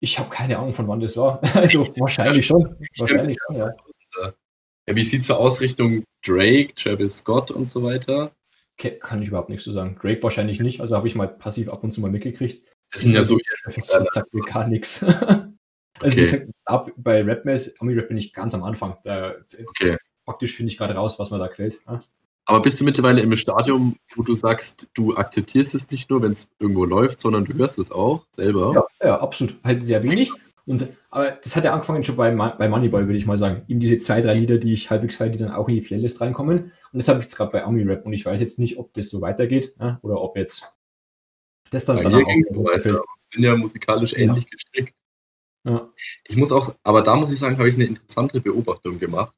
Ich habe keine Ahnung, von wann das war. Also wahrscheinlich schon. Wahrscheinlich schon, ja. ja. Wie sieht es so aus Richtung Drake, Travis Scott und so weiter? Kann ich überhaupt nichts zu sagen. Drake wahrscheinlich nicht, also habe ich mal passiv ab und zu mal mitgekriegt. Das sind ja so. Scott sagt mir gar nichts. Also okay. gesagt, bei Rap-Mails, Ami-Rap bin ich ganz am Anfang. Da, okay praktisch finde ich gerade raus, was mir da gefällt. Ja. Aber bist du mittlerweile im Stadium, wo du sagst, du akzeptierst es nicht nur, wenn es irgendwo läuft, sondern du hörst es auch selber? Ja, ja, absolut. Halt sehr wenig. Und, aber das hat ja angefangen schon bei, bei Moneyboy, würde ich mal sagen. Eben diese zwei, drei Lieder, die ich halbwegs feiere, die dann auch in die Playlist reinkommen. Und das habe ich jetzt gerade bei Ami Rap und ich weiß jetzt nicht, ob das so weitergeht ja, oder ob jetzt das dann, dann auch so weiter. sind ja musikalisch ähnlich ja. gestrickt. Ja. Ich muss auch, aber da muss ich sagen, habe ich eine interessante Beobachtung gemacht.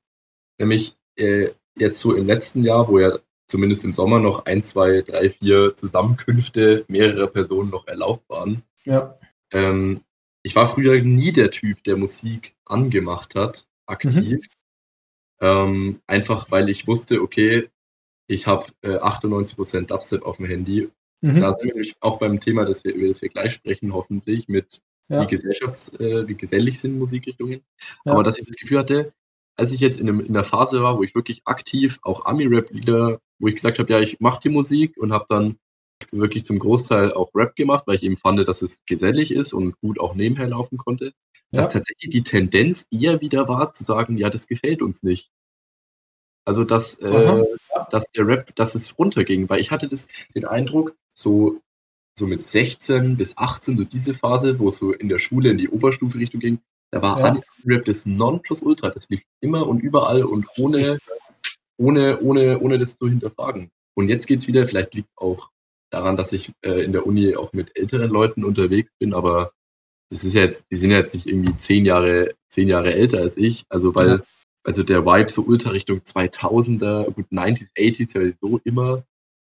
Nämlich äh, jetzt so im letzten Jahr, wo ja zumindest im Sommer noch ein, zwei, drei, vier Zusammenkünfte mehrerer Personen noch erlaubt waren. Ja. Ähm, ich war früher nie der Typ, der Musik angemacht hat, aktiv. Mhm. Ähm, einfach weil ich wusste, okay, ich habe äh, 98% Dubstep auf dem Handy. Mhm. Da sind wir nämlich auch beim Thema, das wir, über das wir gleich sprechen, hoffentlich, mit ja. wie, Gesellschafts-, äh, wie gesellig sind Musikrichtungen. Ja. Aber dass ich das Gefühl hatte, als ich jetzt in, einem, in der Phase war, wo ich wirklich aktiv auch Ami-Rap-Lieder, wo ich gesagt habe, ja, ich mache die Musik und habe dann wirklich zum Großteil auch Rap gemacht, weil ich eben fand, dass es gesellig ist und gut auch nebenher laufen konnte, ja. dass tatsächlich die Tendenz eher wieder war, zu sagen, ja, das gefällt uns nicht. Also, dass, äh, dass der Rap, dass es runterging, weil ich hatte das, den Eindruck, so, so mit 16 bis 18, so diese Phase, wo es so in der Schule in die Oberstufe Richtung ging, da war ja. Rap das Nonplusultra. Das lief immer und überall und ohne, ohne, ohne, ohne das zu hinterfragen. Und jetzt geht es wieder, vielleicht liegt es auch daran, dass ich äh, in der Uni auch mit älteren Leuten unterwegs bin, aber das ist ja jetzt, die sind ja jetzt nicht irgendwie zehn Jahre, zehn Jahre älter als ich, also weil, ja. also der Vibe so ultra Richtung 2000er, gut 90s, 80s ja so immer,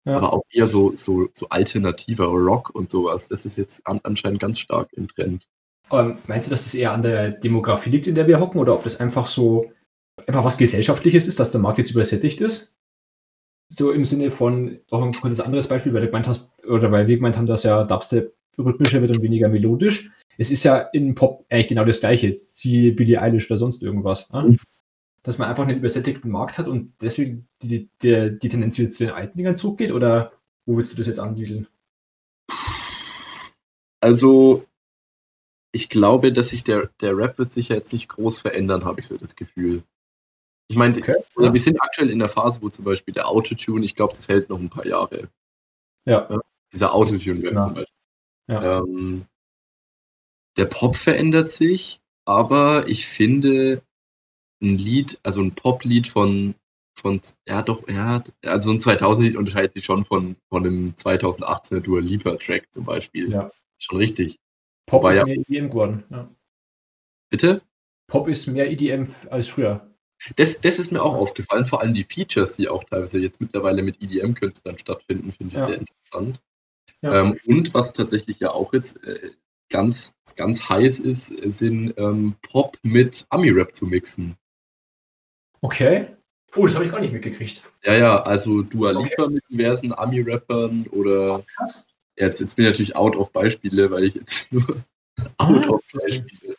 ja. aber auch eher so, so, so alternativer Rock und sowas, das ist jetzt an, anscheinend ganz stark im Trend. Ähm, meinst du, dass das eher an der Demografie liegt, in der wir hocken, oder ob das einfach so einfach was Gesellschaftliches ist, dass der Markt jetzt übersättigt ist? So im Sinne von, auch ein kurzes anderes Beispiel, weil du gemeint hast, oder weil wir gemeint haben, dass ja Dubstep rhythmischer wird und weniger melodisch. es ist ja in Pop eigentlich genau das gleiche. Siehe Billie Eilish oder sonst irgendwas. Ne? Mhm. Dass man einfach einen übersättigten Markt hat und deswegen die, die, die Tendenz wieder zu den alten Dingern zurückgeht? Oder wo willst du das jetzt ansiedeln? Also, ich glaube, dass sich der, der Rap wird sich ja jetzt nicht groß verändern, habe ich so das Gefühl. Ich meine, okay, ja. wir sind aktuell in der Phase, wo zum Beispiel der Autotune, ich glaube, das hält noch ein paar Jahre. Ja. ja dieser Autotune-Rap ja. zum Beispiel. Ja. Ähm, der Pop verändert sich, aber ich finde ein Lied, also ein Pop-Lied von, von, ja doch, ja, also ein 2000-Lied unterscheidet sich schon von, von einem 2018er Dua Lipa-Track zum Beispiel. Ja. Ist schon richtig. Pop Wobei, ist mehr EDM geworden. Ja. Bitte? Pop ist mehr EDM als früher. Das, das ist mir auch aufgefallen, vor allem die Features, die auch teilweise jetzt mittlerweile mit EDM-Künstlern stattfinden, finde ich ja. sehr interessant. Ja. Ähm, und was tatsächlich ja auch jetzt äh, ganz, ganz heiß ist, sind ähm, Pop mit Ami-Rap zu mixen. Okay. Oh, das habe ich gar nicht mitgekriegt. Ja, ja, also Dua Lipa okay. mit diversen Ami-Rappern oder. Krass. Jetzt, jetzt bin ich natürlich out of Beispiele, weil ich jetzt nur out of Beispiele.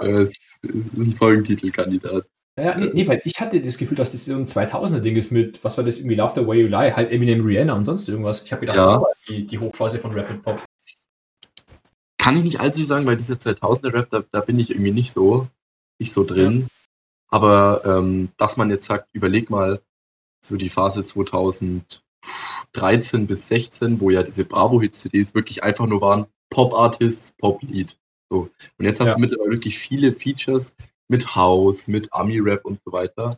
Äh, es, es ist ein Folgentitelkandidat. Ja, nee, nee, weil ich hatte das Gefühl, dass das so ein 2000er-Ding ist mit, was war das, irgendwie Love the Way You Lie, halt Eminem, Rihanna und sonst irgendwas. Ich habe gedacht, ja. die, die Hochphase von Rapid Pop. Kann ich nicht allzu sagen, weil dieser 2000er-Rap, da, da bin ich irgendwie nicht so, nicht so drin. Ja. Aber ähm, dass man jetzt sagt, überleg mal, so die Phase 2013 bis 16, wo ja diese Bravo-Hits-CDs wirklich einfach nur waren, Pop-Artists, Pop-Lied. So. Und jetzt hast ja. du mittlerweile wirklich viele Features, mit House, mit Ami-Rap und so weiter.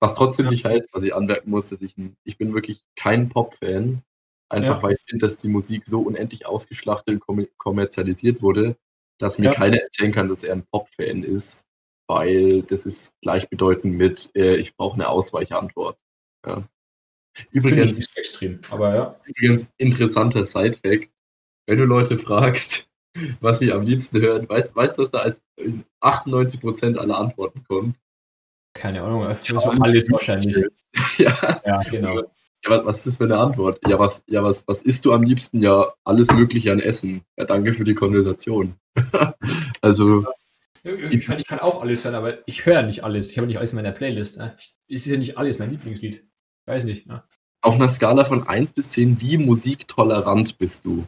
Was trotzdem ja. nicht heißt, was ich anmerken muss, dass ich, ich bin wirklich kein Pop-Fan. Einfach ja. weil ich finde, dass die Musik so unendlich ausgeschlachtet und kommerzialisiert wurde, dass mir ja. keiner erzählen kann, dass er ein Pop-Fan ist, weil das ist gleichbedeutend mit, äh, ich brauche eine Ausweichantwort. Ja. Übrigens, extrem, aber ja. Übrigens, interessanter Side-Fact: Wenn du Leute fragst, was sie am liebsten hören. Weißt, weißt du, was da als 98% aller Antworten kommt? Keine Ahnung, für so alles wahrscheinlich. ja. ja, genau. Ja, was, ist das für eine Antwort? Ja, was, ja was, was isst du am liebsten? Ja, alles Mögliche an Essen. Ja, danke für die Konversation. also. Ich kann, ich kann auch alles hören, aber ich höre nicht alles. Ich habe nicht alles in meiner Playlist. Ne? Es ist ja nicht alles mein Lieblingslied. Weiß nicht. Ne? Auf einer Skala von 1 bis 10, wie musiktolerant bist du?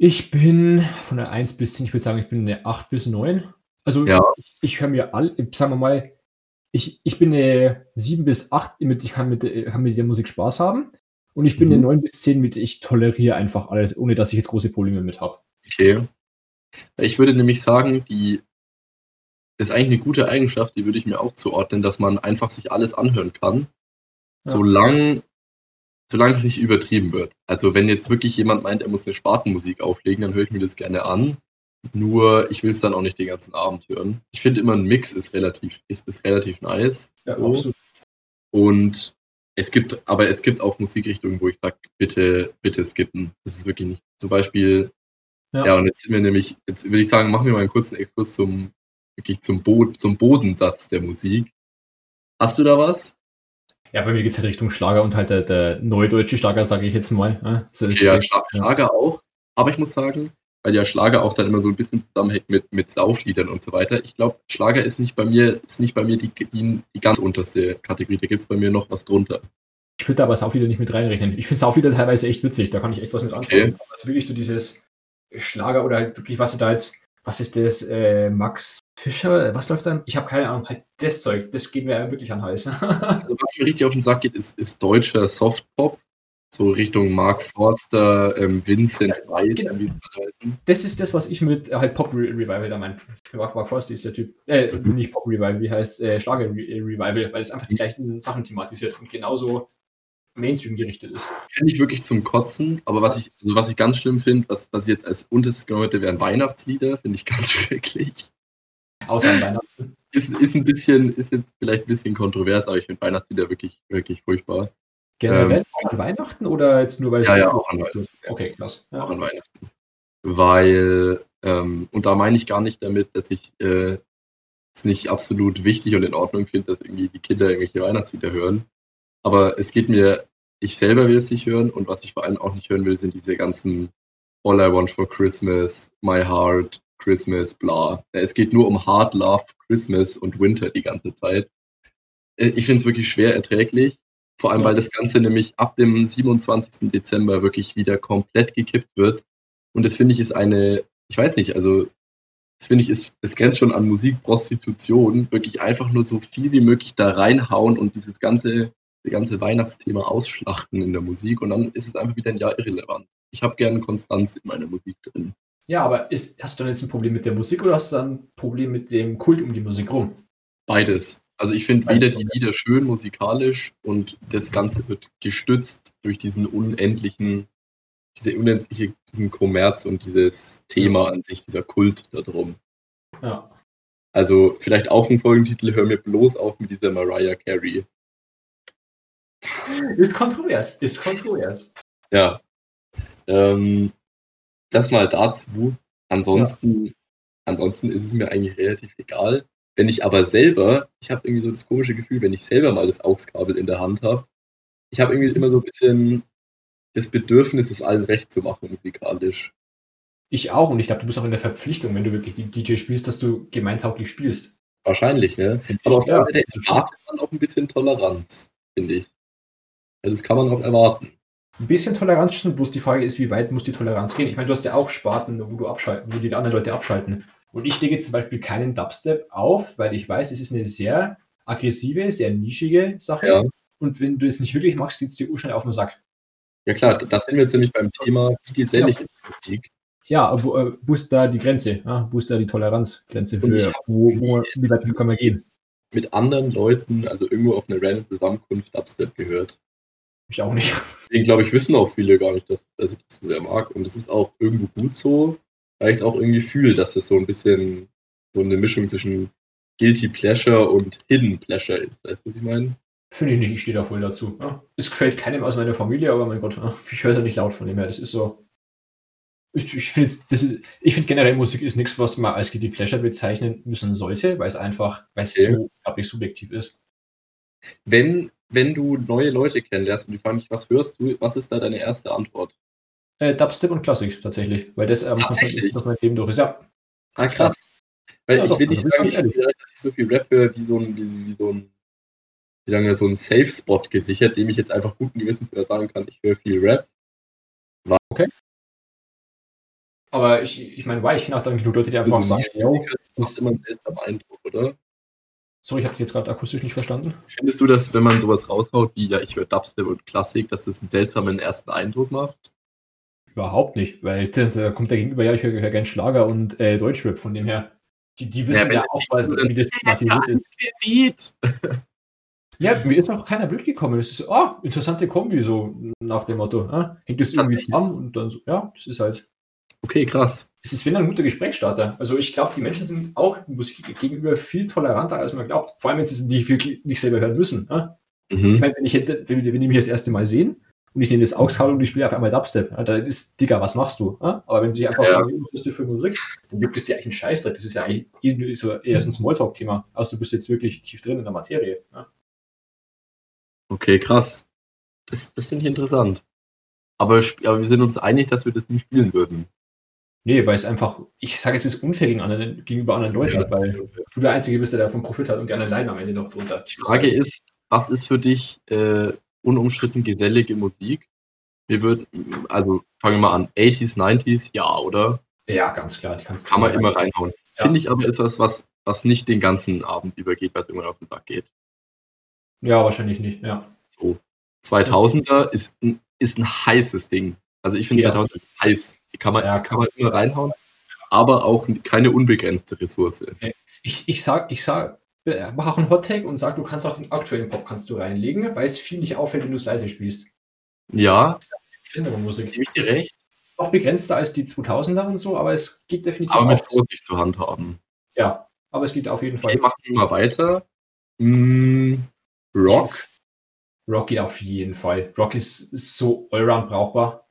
Ich bin von der 1 bis 10, ich würde sagen, ich bin eine 8 bis 9. Also ja. ich, ich höre mir all, sagen wir mal, ich, ich bin eine 7 bis 8, ich kann mit, kann mit der Musik Spaß haben. Und ich bin mhm. eine 9 bis 10 mit, ich toleriere einfach alles, ohne dass ich jetzt große Probleme mit habe. Okay. Ich würde nämlich sagen, die ist eigentlich eine gute Eigenschaft, die würde ich mir auch zuordnen, dass man einfach sich alles anhören kann, ja. solange solange es nicht übertrieben wird. Also wenn jetzt wirklich jemand meint, er muss eine Spartenmusik auflegen, dann höre ich mir das gerne an. Nur ich will es dann auch nicht den ganzen Abend hören. Ich finde immer ein Mix ist relativ, ist, ist relativ nice. Ja, so. absolut. Und es gibt, aber es gibt auch Musikrichtungen, wo ich sage, bitte, bitte skippen. Das ist wirklich nicht. Zum Beispiel, ja, ja und jetzt sind wir nämlich, jetzt würde ich sagen, machen wir mal einen kurzen Exkurs zum, wirklich zum, Bo zum Bodensatz der Musik. Hast du da was? Ja, bei mir geht es halt Richtung Schlager und halt der, der neudeutsche Schlager, sage ich jetzt mal. Ne? Okay, ja, Schlager auch. Aber ich muss sagen, weil ja Schlager auch dann immer so ein bisschen zusammenhängt mit, mit Saufliedern und so weiter. Ich glaube, Schlager ist nicht bei mir, ist nicht bei mir die, die, die ganz unterste Kategorie. Da gibt es bei mir noch was drunter. Ich würde aber Sauflieder nicht mit reinrechnen. Ich finde Sauflieder teilweise echt witzig, da kann ich echt was mit anfangen. Okay. Also wirklich so dieses Schlager oder halt wirklich, was da jetzt, was ist das, äh, Max Fischer, was läuft da? Ich habe keine Ahnung. Halt das Zeug, das geht mir wirklich an Hals. also was mir richtig auf den Sack geht, ist, ist deutscher Softpop. So Richtung Mark Forster, ähm, Vincent Weiss, genau. wie Das ist das, was ich mit äh, halt Pop Revival da meine. Mark, Mark Forster ist der Typ. Äh, mhm. nicht Pop Revival, wie heißt äh, Schlager äh, Revival, weil es einfach die gleichen Sachen thematisiert und genauso Mainstream gerichtet ist. Finde ich wirklich zum Kotzen, aber was ich, also was ich ganz schlimm finde, was, was ich jetzt als unterstes gehört hätte, wären Weihnachtslieder, finde ich ganz schrecklich. Außer an Weihnachten. Ist, ist ein bisschen, ist jetzt vielleicht ein bisschen kontrovers, aber ich finde Weihnachtslieder wirklich, wirklich furchtbar. Generell ähm, auch an Weihnachten oder jetzt nur weil es. Ja, ja, auch an Weihnachten. Okay, krass. Ja. Auch an Weihnachten. Weil, ähm, und da meine ich gar nicht damit, dass ich äh, es nicht absolut wichtig und in Ordnung finde, dass irgendwie die Kinder irgendwelche Weihnachtslieder hören. Aber es geht mir, ich selber will es nicht hören und was ich vor allem auch nicht hören will, sind diese ganzen All I Want for Christmas, My Heart, Christmas, bla. Es geht nur um Hard Love, Christmas und Winter die ganze Zeit. Äh, ich finde es wirklich schwer erträglich. Vor allem, weil das Ganze nämlich ab dem 27. Dezember wirklich wieder komplett gekippt wird. Und das finde ich ist eine, ich weiß nicht, also das finde ich ist, es grenzt schon an Musikprostitution, wirklich einfach nur so viel wie möglich da reinhauen und dieses ganze, ganze Weihnachtsthema ausschlachten in der Musik und dann ist es einfach wieder ein Jahr irrelevant. Ich habe gerne Konstanz in meiner Musik drin. Ja, aber ist, hast du dann jetzt ein Problem mit der Musik oder hast du dann ein Problem mit dem Kult um die Musik rum? Beides. Also ich finde weder die Lieder schön musikalisch und das Ganze wird gestützt durch diesen unendlichen, diese unendliche, diesen Kommerz und dieses Thema an sich, dieser Kult darum. Ja. Also vielleicht auch ein Folgentitel, hör mir bloß auf mit dieser Mariah Carey. Ist kontrovers, ist kontrovers. Ja. Ähm, das mal dazu. Ansonsten, ja. ansonsten ist es mir eigentlich relativ egal. Wenn ich aber selber, ich habe irgendwie so das komische Gefühl, wenn ich selber mal das AUX-Kabel in der Hand habe, ich habe irgendwie immer so ein bisschen das Bedürfnis, es allen recht zu machen musikalisch. Ich auch und ich glaube, du bist auch in der Verpflichtung, wenn du wirklich die DJ spielst, dass du gemeintauglich spielst. Wahrscheinlich, ne? Aber auf der Seite erwartet man auch ein bisschen Toleranz, finde ich. Das kann man auch erwarten. Ein bisschen Toleranz schon, bloß die Frage ist, wie weit muss die Toleranz gehen? Ich meine, du hast ja auch Sparten, wo du abschalten, wo die anderen Leute abschalten. Und ich lege zum Beispiel keinen Dubstep auf, weil ich weiß, es ist eine sehr aggressive, sehr nischige Sache. Ja. Und wenn du es nicht wirklich magst, geht es dir urschnell auf den Sack. Ja klar, da sind wir jetzt nämlich beim Thema die gesellige Politik. Ja, wo, äh, wo, ist da die Grenze? Ja, wo ist da die Toleranzgrenze für, wo, wo, wie weit kann man gehen? Mit anderen Leuten, also irgendwo auf einer random Zusammenkunft Dubstep gehört. Ich auch nicht. Deswegen glaube ich, wissen auch viele gar nicht, dass, dass ich das so sehr mag. Und es ist auch irgendwo gut so, weil ich es auch irgendwie fühle, dass es so ein bisschen so eine Mischung zwischen Guilty Pleasure und Hidden Pleasure ist. Weißt du, was ich meine? Finde ich nicht, ich stehe da voll dazu. Ja. Es gefällt keinem aus meiner Familie, aber mein Gott, ich höre es ja nicht laut von dem her. Das ist so. Ich, ich finde find generell Musik ist nichts, was man als Guilty Pleasure bezeichnen müssen sollte, weil es einfach, weil es okay. so, glaube ich, subjektiv ist. Wenn, wenn du neue Leute kennenlernst und die fragen dich, was hörst du, was ist da deine erste Antwort? Äh, Dubstep und Klassik tatsächlich, weil das ähm, tatsächlich noch mein Leben durch ist. Ja. Ah, krass. Weil ja, ich doch, will nicht sagen, ich habe dass ich so viel Rap höre, wie so ein, wie, wie so ein, wie sagen wir, so ein Safe-Spot gesichert, dem ich jetzt einfach guten Gewissens sagen kann, ich höre viel Rap. War okay. Aber ich, ich meine, weil ich dann genug Leute, die einfach also sagen, das ist immer ein seltsamer Eindruck, oder? Sorry, ich habe dich jetzt gerade akustisch nicht verstanden. Findest du, dass wenn man sowas raushaut, wie ja, ich höre Dubstep und Klassik, dass das einen seltsamen ersten Eindruck macht? Überhaupt nicht, weil da kommt der Gegenüber, ja, ich höre hör gerne Schlager und äh, Deutschrap, von dem her. Die, die wissen ja, ja auch, was, wie das thematisiert ist. Ja, mir ist auch keiner blöd gekommen. Es ist so, ah, interessante Kombi, so nach dem Motto. Ah, hängt das irgendwie zusammen und dann so, ja, das ist halt. Okay, krass. Es ist wieder ein guter Gesprächsstarter. Also ich glaube, die Menschen sind auch Musik gegenüber viel toleranter, als man glaubt. Vor allem, wenn sie die wirklich nicht selber hören müssen. Ah? Mhm. Ich meine, wenn, ich hätte, wenn, wenn die mich das erste Mal sehen, und ich nehme das AUX-Kabel und ich spiele auf einmal Dubstep. Ja, da ist, Digga, was machst du? Ja? Aber wenn sie einfach ja. sagen, bist du für Musik, dann gibt es dir eigentlich einen Scheißdreck. Das ist ja eigentlich so eher so ein Smalltalk-Thema. Außer du bist jetzt wirklich tief drin in der Materie. Ja? Okay, krass. Das, das finde ich interessant. Aber, aber wir sind uns einig, dass wir das nicht spielen würden. Nee, weil es einfach, ich sage, es ist unfair gegen anderen, gegenüber anderen Leuten, ja, weil du der Einzige bist, der davon Profit hat und anderen leiden am Ende noch drunter. Die Frage ist, was ist für dich äh, unumstritten gesellige Musik. Wir würden, also fangen wir mal an, 80s, 90s, ja, oder? Ja, ganz klar. Die kannst Kann man immer reinhauen. Ja. Finde ich aber ist das was, was nicht den ganzen Abend übergeht, was irgendwann auf den Sack geht. Ja, wahrscheinlich nicht, ja. So. 2000er ist ein, ist ein heißes Ding. Also ich finde ja. 2000er ist heiß. Die kann man, ja, kann man immer reinhauen, aber auch keine unbegrenzte Ressource. Ich, ich sag, ich sag, äh, mach auch einen Hot Take und sag, du kannst auch den aktuellen Pop kannst du reinlegen, weil es viel nicht auffällt, wenn du es leise spielst. Ja. Musik. Gebe ich dir recht. Ist noch begrenzter als die 2000er und so, aber es geht definitiv. Aber mit Vorsicht zu handhaben. Ja, aber es geht auf jeden Fall. Okay, machen wir mal weiter. Mm, Rock. Rock geht auf jeden Fall. Rock ist, ist so allround brauchbar.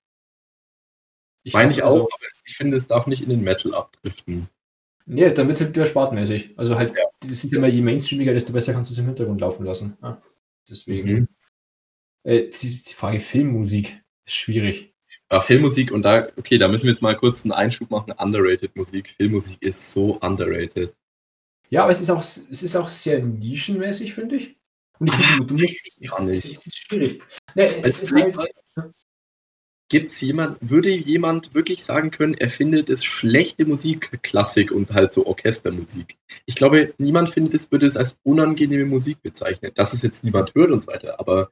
Ich Meine ich also, auch, aber ich finde, es darf nicht in den Metal abdriften. Nee, dann wird es halt wieder sportmäßig. Also halt, ja. das sind immer je mainstreamiger, desto besser kannst du es im Hintergrund laufen lassen. Ja, deswegen. Mhm. Äh, die, die, Frage Filmmusik ist schwierig. Ja, Filmmusik und da, okay, da müssen wir jetzt mal kurz einen Einschub machen. Underrated Musik. Filmmusik ist so underrated. Ja, aber es ist auch, es ist auch sehr nischenmäßig, finde ich. Und ich finde, du musst. gar nicht. Es ist schwierig. Nee, es ist Deswegen- halt, Gibt's jemand, würde jemand wirklich sagen können, er findet es schlechte Musik, Klassik und halt so Orchestermusik? Ich glaube, niemand findet es, würde es als unangenehme Musik bezeichnen. Dass es jetzt niemand hört und so weiter, aber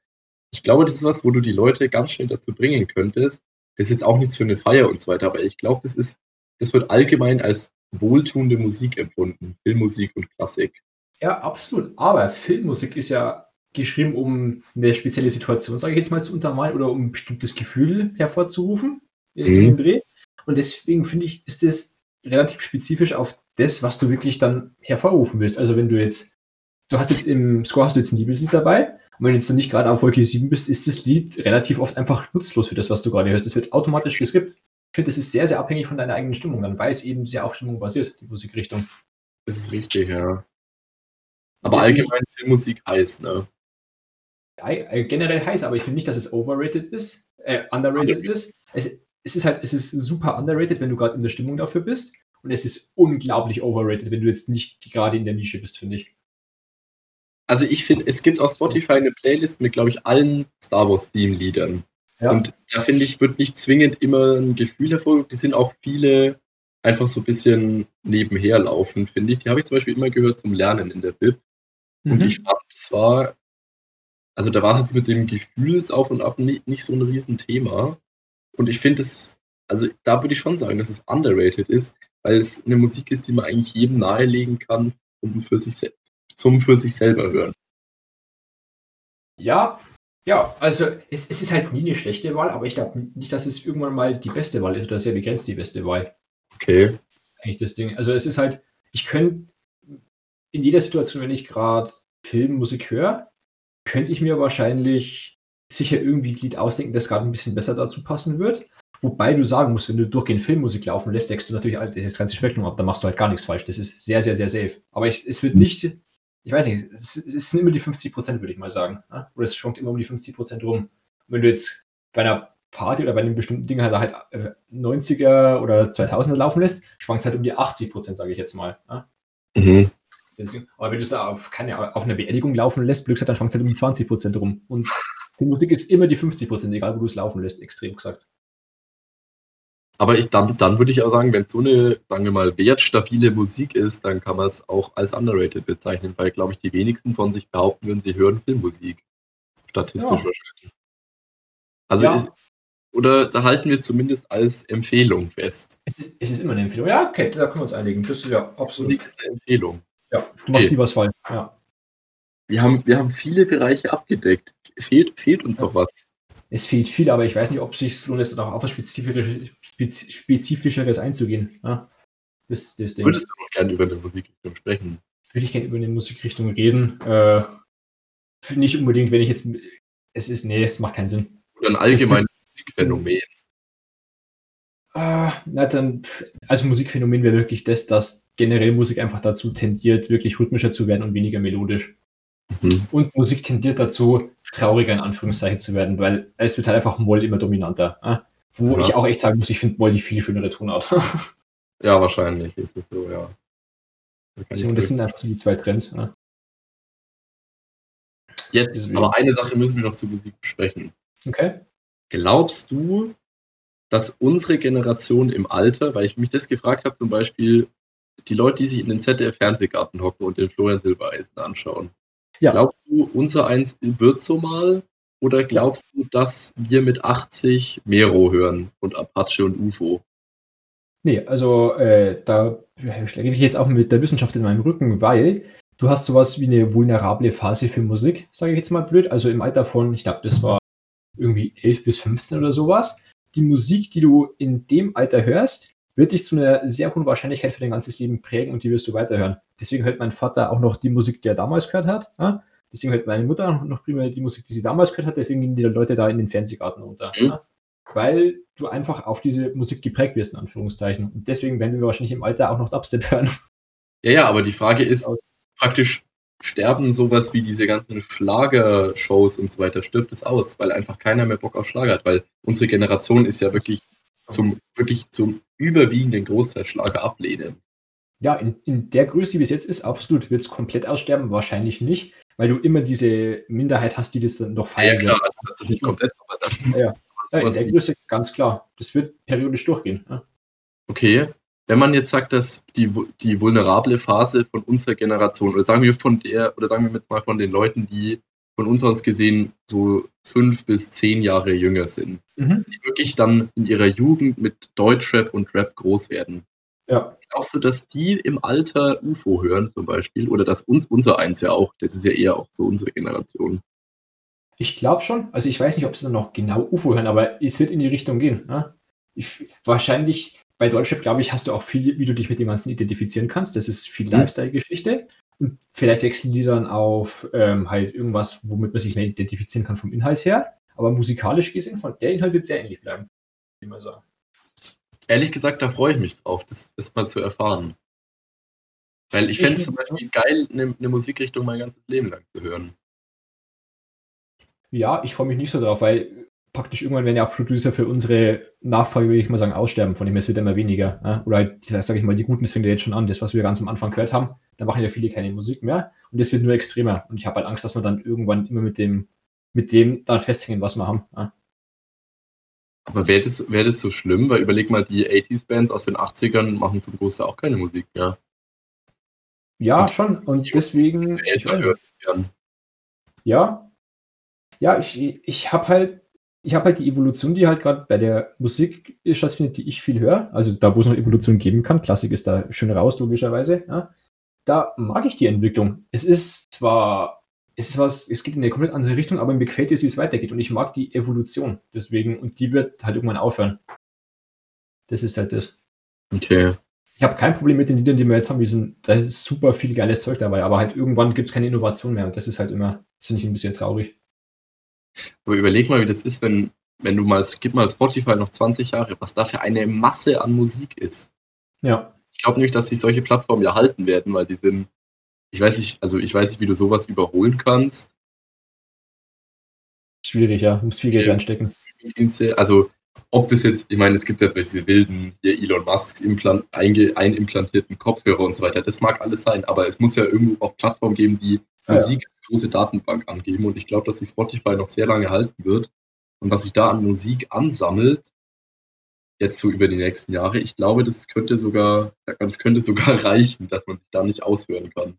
ich glaube, das ist was, wo du die Leute ganz schnell dazu bringen könntest. Das ist jetzt auch nichts für eine Feier und so weiter, aber ich glaube, das ist, das wird allgemein als wohltuende Musik empfunden. Filmmusik und Klassik. Ja, absolut. Aber Filmmusik ist ja geschrieben, um eine spezielle Situation, sage ich jetzt mal, zu untermalen oder um ein bestimmtes Gefühl hervorzurufen Mhm. Und deswegen finde ich, ist das relativ spezifisch auf das, was du wirklich dann hervorrufen willst. Also wenn du jetzt, du hast jetzt im Score hast du jetzt ein Liebeslied dabei und wenn du jetzt dann nicht gerade auf Wolke 7 bist, ist das Lied relativ oft einfach nutzlos für das, was du gerade hörst. Es wird automatisch geskippt. Ich finde, das ist sehr, sehr abhängig von deiner eigenen Stimmung, dann, weil es eben sehr auf Stimmung basiert, die Musikrichtung. Das ist richtig, ja. Aber allgemein Filmmusik heißt, ne? Äh, generell heiß, aber ich finde nicht, dass es overrated ist, äh, underrated ist. Es, es ist halt, es ist super underrated, wenn du gerade in der Stimmung dafür bist. Und es ist unglaublich overrated, wenn du jetzt nicht gerade in der Nische bist, finde ich. Also ich finde, es gibt auf Spotify eine Playlist mit, glaube ich, allen Star Wars Theme Liedern. Ja. Und da finde ich, wird nicht zwingend immer ein Gefühl hervorgehoben. Die sind auch viele einfach so ein bisschen nebenher laufen, finde ich. Die habe ich zum Beispiel immer gehört zum Lernen in der Bib. Und Mhm. ich fand, es war, also da war es jetzt mit dem Gefühlsauf und Ab nicht, nicht so ein Riesenthema. Und ich finde es, also da würde ich schon sagen, dass es underrated ist, weil es eine Musik ist, die man eigentlich jedem nahelegen kann, um für sich zum für sich selber hören. Ja, ja, also es, es ist halt nie eine schlechte Wahl, aber ich glaube nicht, dass es irgendwann mal die beste Wahl ist oder sehr begrenzt die beste Wahl. Okay. Das ist eigentlich das Ding. Also es ist halt, ich könnte in jeder Situation, wenn ich gerade Filmmusik höre, könnte ich mir wahrscheinlich sicher irgendwie ein Lied ausdenken, das gerade ein bisschen besser dazu passen wird. Wobei du sagen musst, wenn du durchgehend Filmmusik laufen lässt, deckst du natürlich das ganze Spektrum ab, da machst du halt gar nichts falsch. Das ist sehr, sehr, sehr safe. Aber ich, es wird nicht, ich weiß nicht, es, es sind immer die 50 Prozent, würde ich mal sagen. ne? Oder es schwankt immer um die 50 Prozent rum. wenn du jetzt bei einer Party oder bei einem bestimmten Ding halt, halt äh, 90er oder 2000er laufen lässt, schwankt es halt um die 80 Prozent, sage ich jetzt mal. ne? Mhm. Deswegen, aber wenn du es da auf, keine, auf einer Beerdigung laufen lässt, Glück dann schwankt es halt um die 20 Prozent rum. Und die Musik ist immer die 50 Prozent, egal wo du es laufen lässt, extrem gesagt. Aber ich, dann, dann würde ich auch sagen, wenn es so eine, sagen wir mal, wertstabile Musik ist, dann kann man es auch als underrated bezeichnen, weil, glaube ich, die wenigsten von sich behaupten, wenn sie hören Filmmusik. Statistisch Ja. wahrscheinlich. Also, Ja. ist, oder da halten wir es zumindest als Empfehlung fest. Es ist, es ist immer eine Empfehlung. Ja, okay, da können wir uns einigen. Das ist ja absolut. Musik ist eine Empfehlung. Ja, du machst Okay. nie was falsch. Ja. Wir haben, wir haben viele Bereiche abgedeckt. Fehlt, fehlt uns Ja. noch was. Es fehlt viel, aber ich weiß nicht, ob es sich lohnt, jetzt noch auf was Spezifisches, Spez- Spezifischeres einzugehen. Ja, das das Ding. Würdest du noch gerne über eine Musikrichtung sprechen? Würde ich gerne über eine Musikrichtung reden. Äh, nicht unbedingt, wenn ich jetzt. Es ist, nee, es macht keinen Sinn. Oder ein allgemeines Musikphänomen? Äh, na dann, also Musikphänomen wäre wirklich das, dass generell Musik einfach dazu tendiert, wirklich rhythmischer zu werden und weniger melodisch. Mhm. Und Musik tendiert dazu, trauriger in Anführungszeichen zu werden, weil es wird halt einfach Moll immer dominanter. Äh? Wo Ja. ich auch echt sagen muss, ich finde Moll die viel schönere Tonart. Ja, wahrscheinlich ist es so, ja. Da kann ich Und das sind einfach so die zwei Trends. Äh? Jetzt, deswegen. aber eine Sache müssen wir noch zu Musik besprechen. Okay. Glaubst du, dass unsere Generation im Alter, weil ich mich das gefragt habe, zum Beispiel die Leute, die sich in den ZDF-Fernsehgarten hocken und den Florian Silbereisen anschauen, Ja. glaubst du, unser Eins wird so mal? Oder glaubst du, dass wir mit 80 Mero hören und Apache und UFO? Nee, also äh, da rede ich jetzt auch mit der Wissenschaft in meinem Rücken, weil du hast sowas wie eine vulnerable Phase für Musik, sage ich jetzt mal blöd. Also im Alter von, ich glaube, das war irgendwie 11 bis 15 oder sowas. Die Musik, die du in dem Alter hörst, wird dich zu einer sehr hohen Wahrscheinlichkeit für dein ganzes Leben prägen und die wirst du weiterhören. Deswegen hört mein Vater auch noch die Musik, die er damals gehört hat. Ja? Deswegen hört meine Mutter noch primär die Musik, die sie damals gehört hat. Deswegen gehen die Leute da in den Fernsehgarten runter. Mhm. Ja? Weil du einfach auf diese Musik geprägt wirst, in Anführungszeichen. Und deswegen werden wir wahrscheinlich im Alter auch noch Dubstep hören. Ja, ja, aber die Frage ist Aus- praktisch, sterben sowas wie diese ganzen Schlagershows und so weiter, stirbt es aus, weil einfach keiner mehr Bock auf Schlager hat, weil unsere Generation ist ja wirklich zum, wirklich zum überwiegenden Großteil Schlager ablehnen. Ja, in, in der Größe, wie es jetzt ist, absolut. Wird es komplett aussterben? Wahrscheinlich nicht, weil du immer diese Minderheit hast, die das dann noch feiern. Ja, klar, also das ist nicht komplett, aber das. Ja, ja. in der Größe ganz klar. Das wird periodisch durchgehen. Ja. Okay, wenn man jetzt sagt, dass die, die vulnerable Phase von unserer Generation, oder sagen wir von der, oder sagen wir jetzt mal von den Leuten, die von uns aus gesehen so fünf bis zehn Jahre jünger sind, mhm. die wirklich dann in ihrer Jugend mit Deutschrap und Rap groß werden. Ja. Glaubst du, dass die im Alter UFO hören zum Beispiel? Oder dass uns unser eins ja auch, das ist ja eher auch so unsere Generation. Ich glaube schon. Also ich weiß nicht, ob sie dann noch genau UFO hören, aber es wird in die Richtung gehen. Ne? Ich, wahrscheinlich bei Deutschrap, glaube ich, hast du auch viel, wie du dich mit dem Ganzen identifizieren kannst. Das ist viel mhm. Lifestyle-Geschichte. Vielleicht wechseln die dann auf ähm, halt irgendwas, womit man sich mehr identifizieren kann vom Inhalt her. Aber musikalisch gesehen, von der Inhalt wird sehr ähnlich bleiben, wie man sagt. Ehrlich gesagt, da freue ich mich drauf, das, das mal zu erfahren. Weil ich fände es zum Beispiel geil, eine, eine Musikrichtung mein ganzes Leben lang zu hören. Ja, ich freue mich nicht so drauf, weil praktisch irgendwann werden ja auch Producer für unsere Nachfolge, würde ich mal sagen, aussterben. Von dem her es wird immer weniger. Ja? Oder halt, sage ich mal, die Guten, das fängt ja jetzt schon an. Das, was wir ganz am Anfang gehört haben, da machen ja viele keine Musik mehr. Und das wird nur extremer. Und ich habe halt Angst, dass wir dann irgendwann immer mit dem, mit dem dann festhängen, was wir haben. Ja? Aber wäre das, wär das so schlimm? Weil überleg mal, die 80s-Bands aus den 80ern machen zum Großteil auch keine Musik mehr. Ja, und schon. Und deswegen. Ja. Ja, ich, ich habe halt ich habe halt die Evolution, die halt gerade bei der Musik stattfindet, die ich viel höre. Also da, wo es noch Evolution geben kann. Klassik ist da schön raus, logischerweise. Ja. Da mag ich die Entwicklung. Es ist zwar, es ist was, es geht in eine komplett andere Richtung, aber mir gefällt es, wie es weitergeht. Und ich mag die Evolution. Deswegen, und die wird halt irgendwann aufhören. Das ist halt das. Okay. Ich habe kein Problem mit den Liedern, die wir jetzt haben. Wir sind, da ist super viel geiles Zeug dabei, aber halt irgendwann gibt es keine Innovation mehr. Und das ist halt immer, das finde ich ein bisschen traurig. Aber überleg mal, wie das ist, wenn, wenn du mal, gib mal Spotify noch 20 Jahre, was da für eine Masse an Musik ist. Ja. Ich glaube nicht, dass sich solche Plattformen ja halten werden, weil die sind, ich weiß nicht, also ich weiß nicht, wie du sowas überholen kannst. Schwierig, ja. Du musst viel Geld reinstecken. Also, ob das jetzt, ich meine, es gibt ja diese wilden hier Elon Musk implant, einimplantierten Kopfhörer und so weiter. Das mag alles sein, aber es muss ja irgendwo auch Plattformen geben, die Musik ja. als große Datenbank angeben. Und ich glaube, dass sich Spotify noch sehr lange halten wird. Und was sich da an Musik ansammelt, jetzt so über die nächsten Jahre, ich glaube, das könnte sogar, das könnte sogar reichen, dass man sich da nicht aushören kann.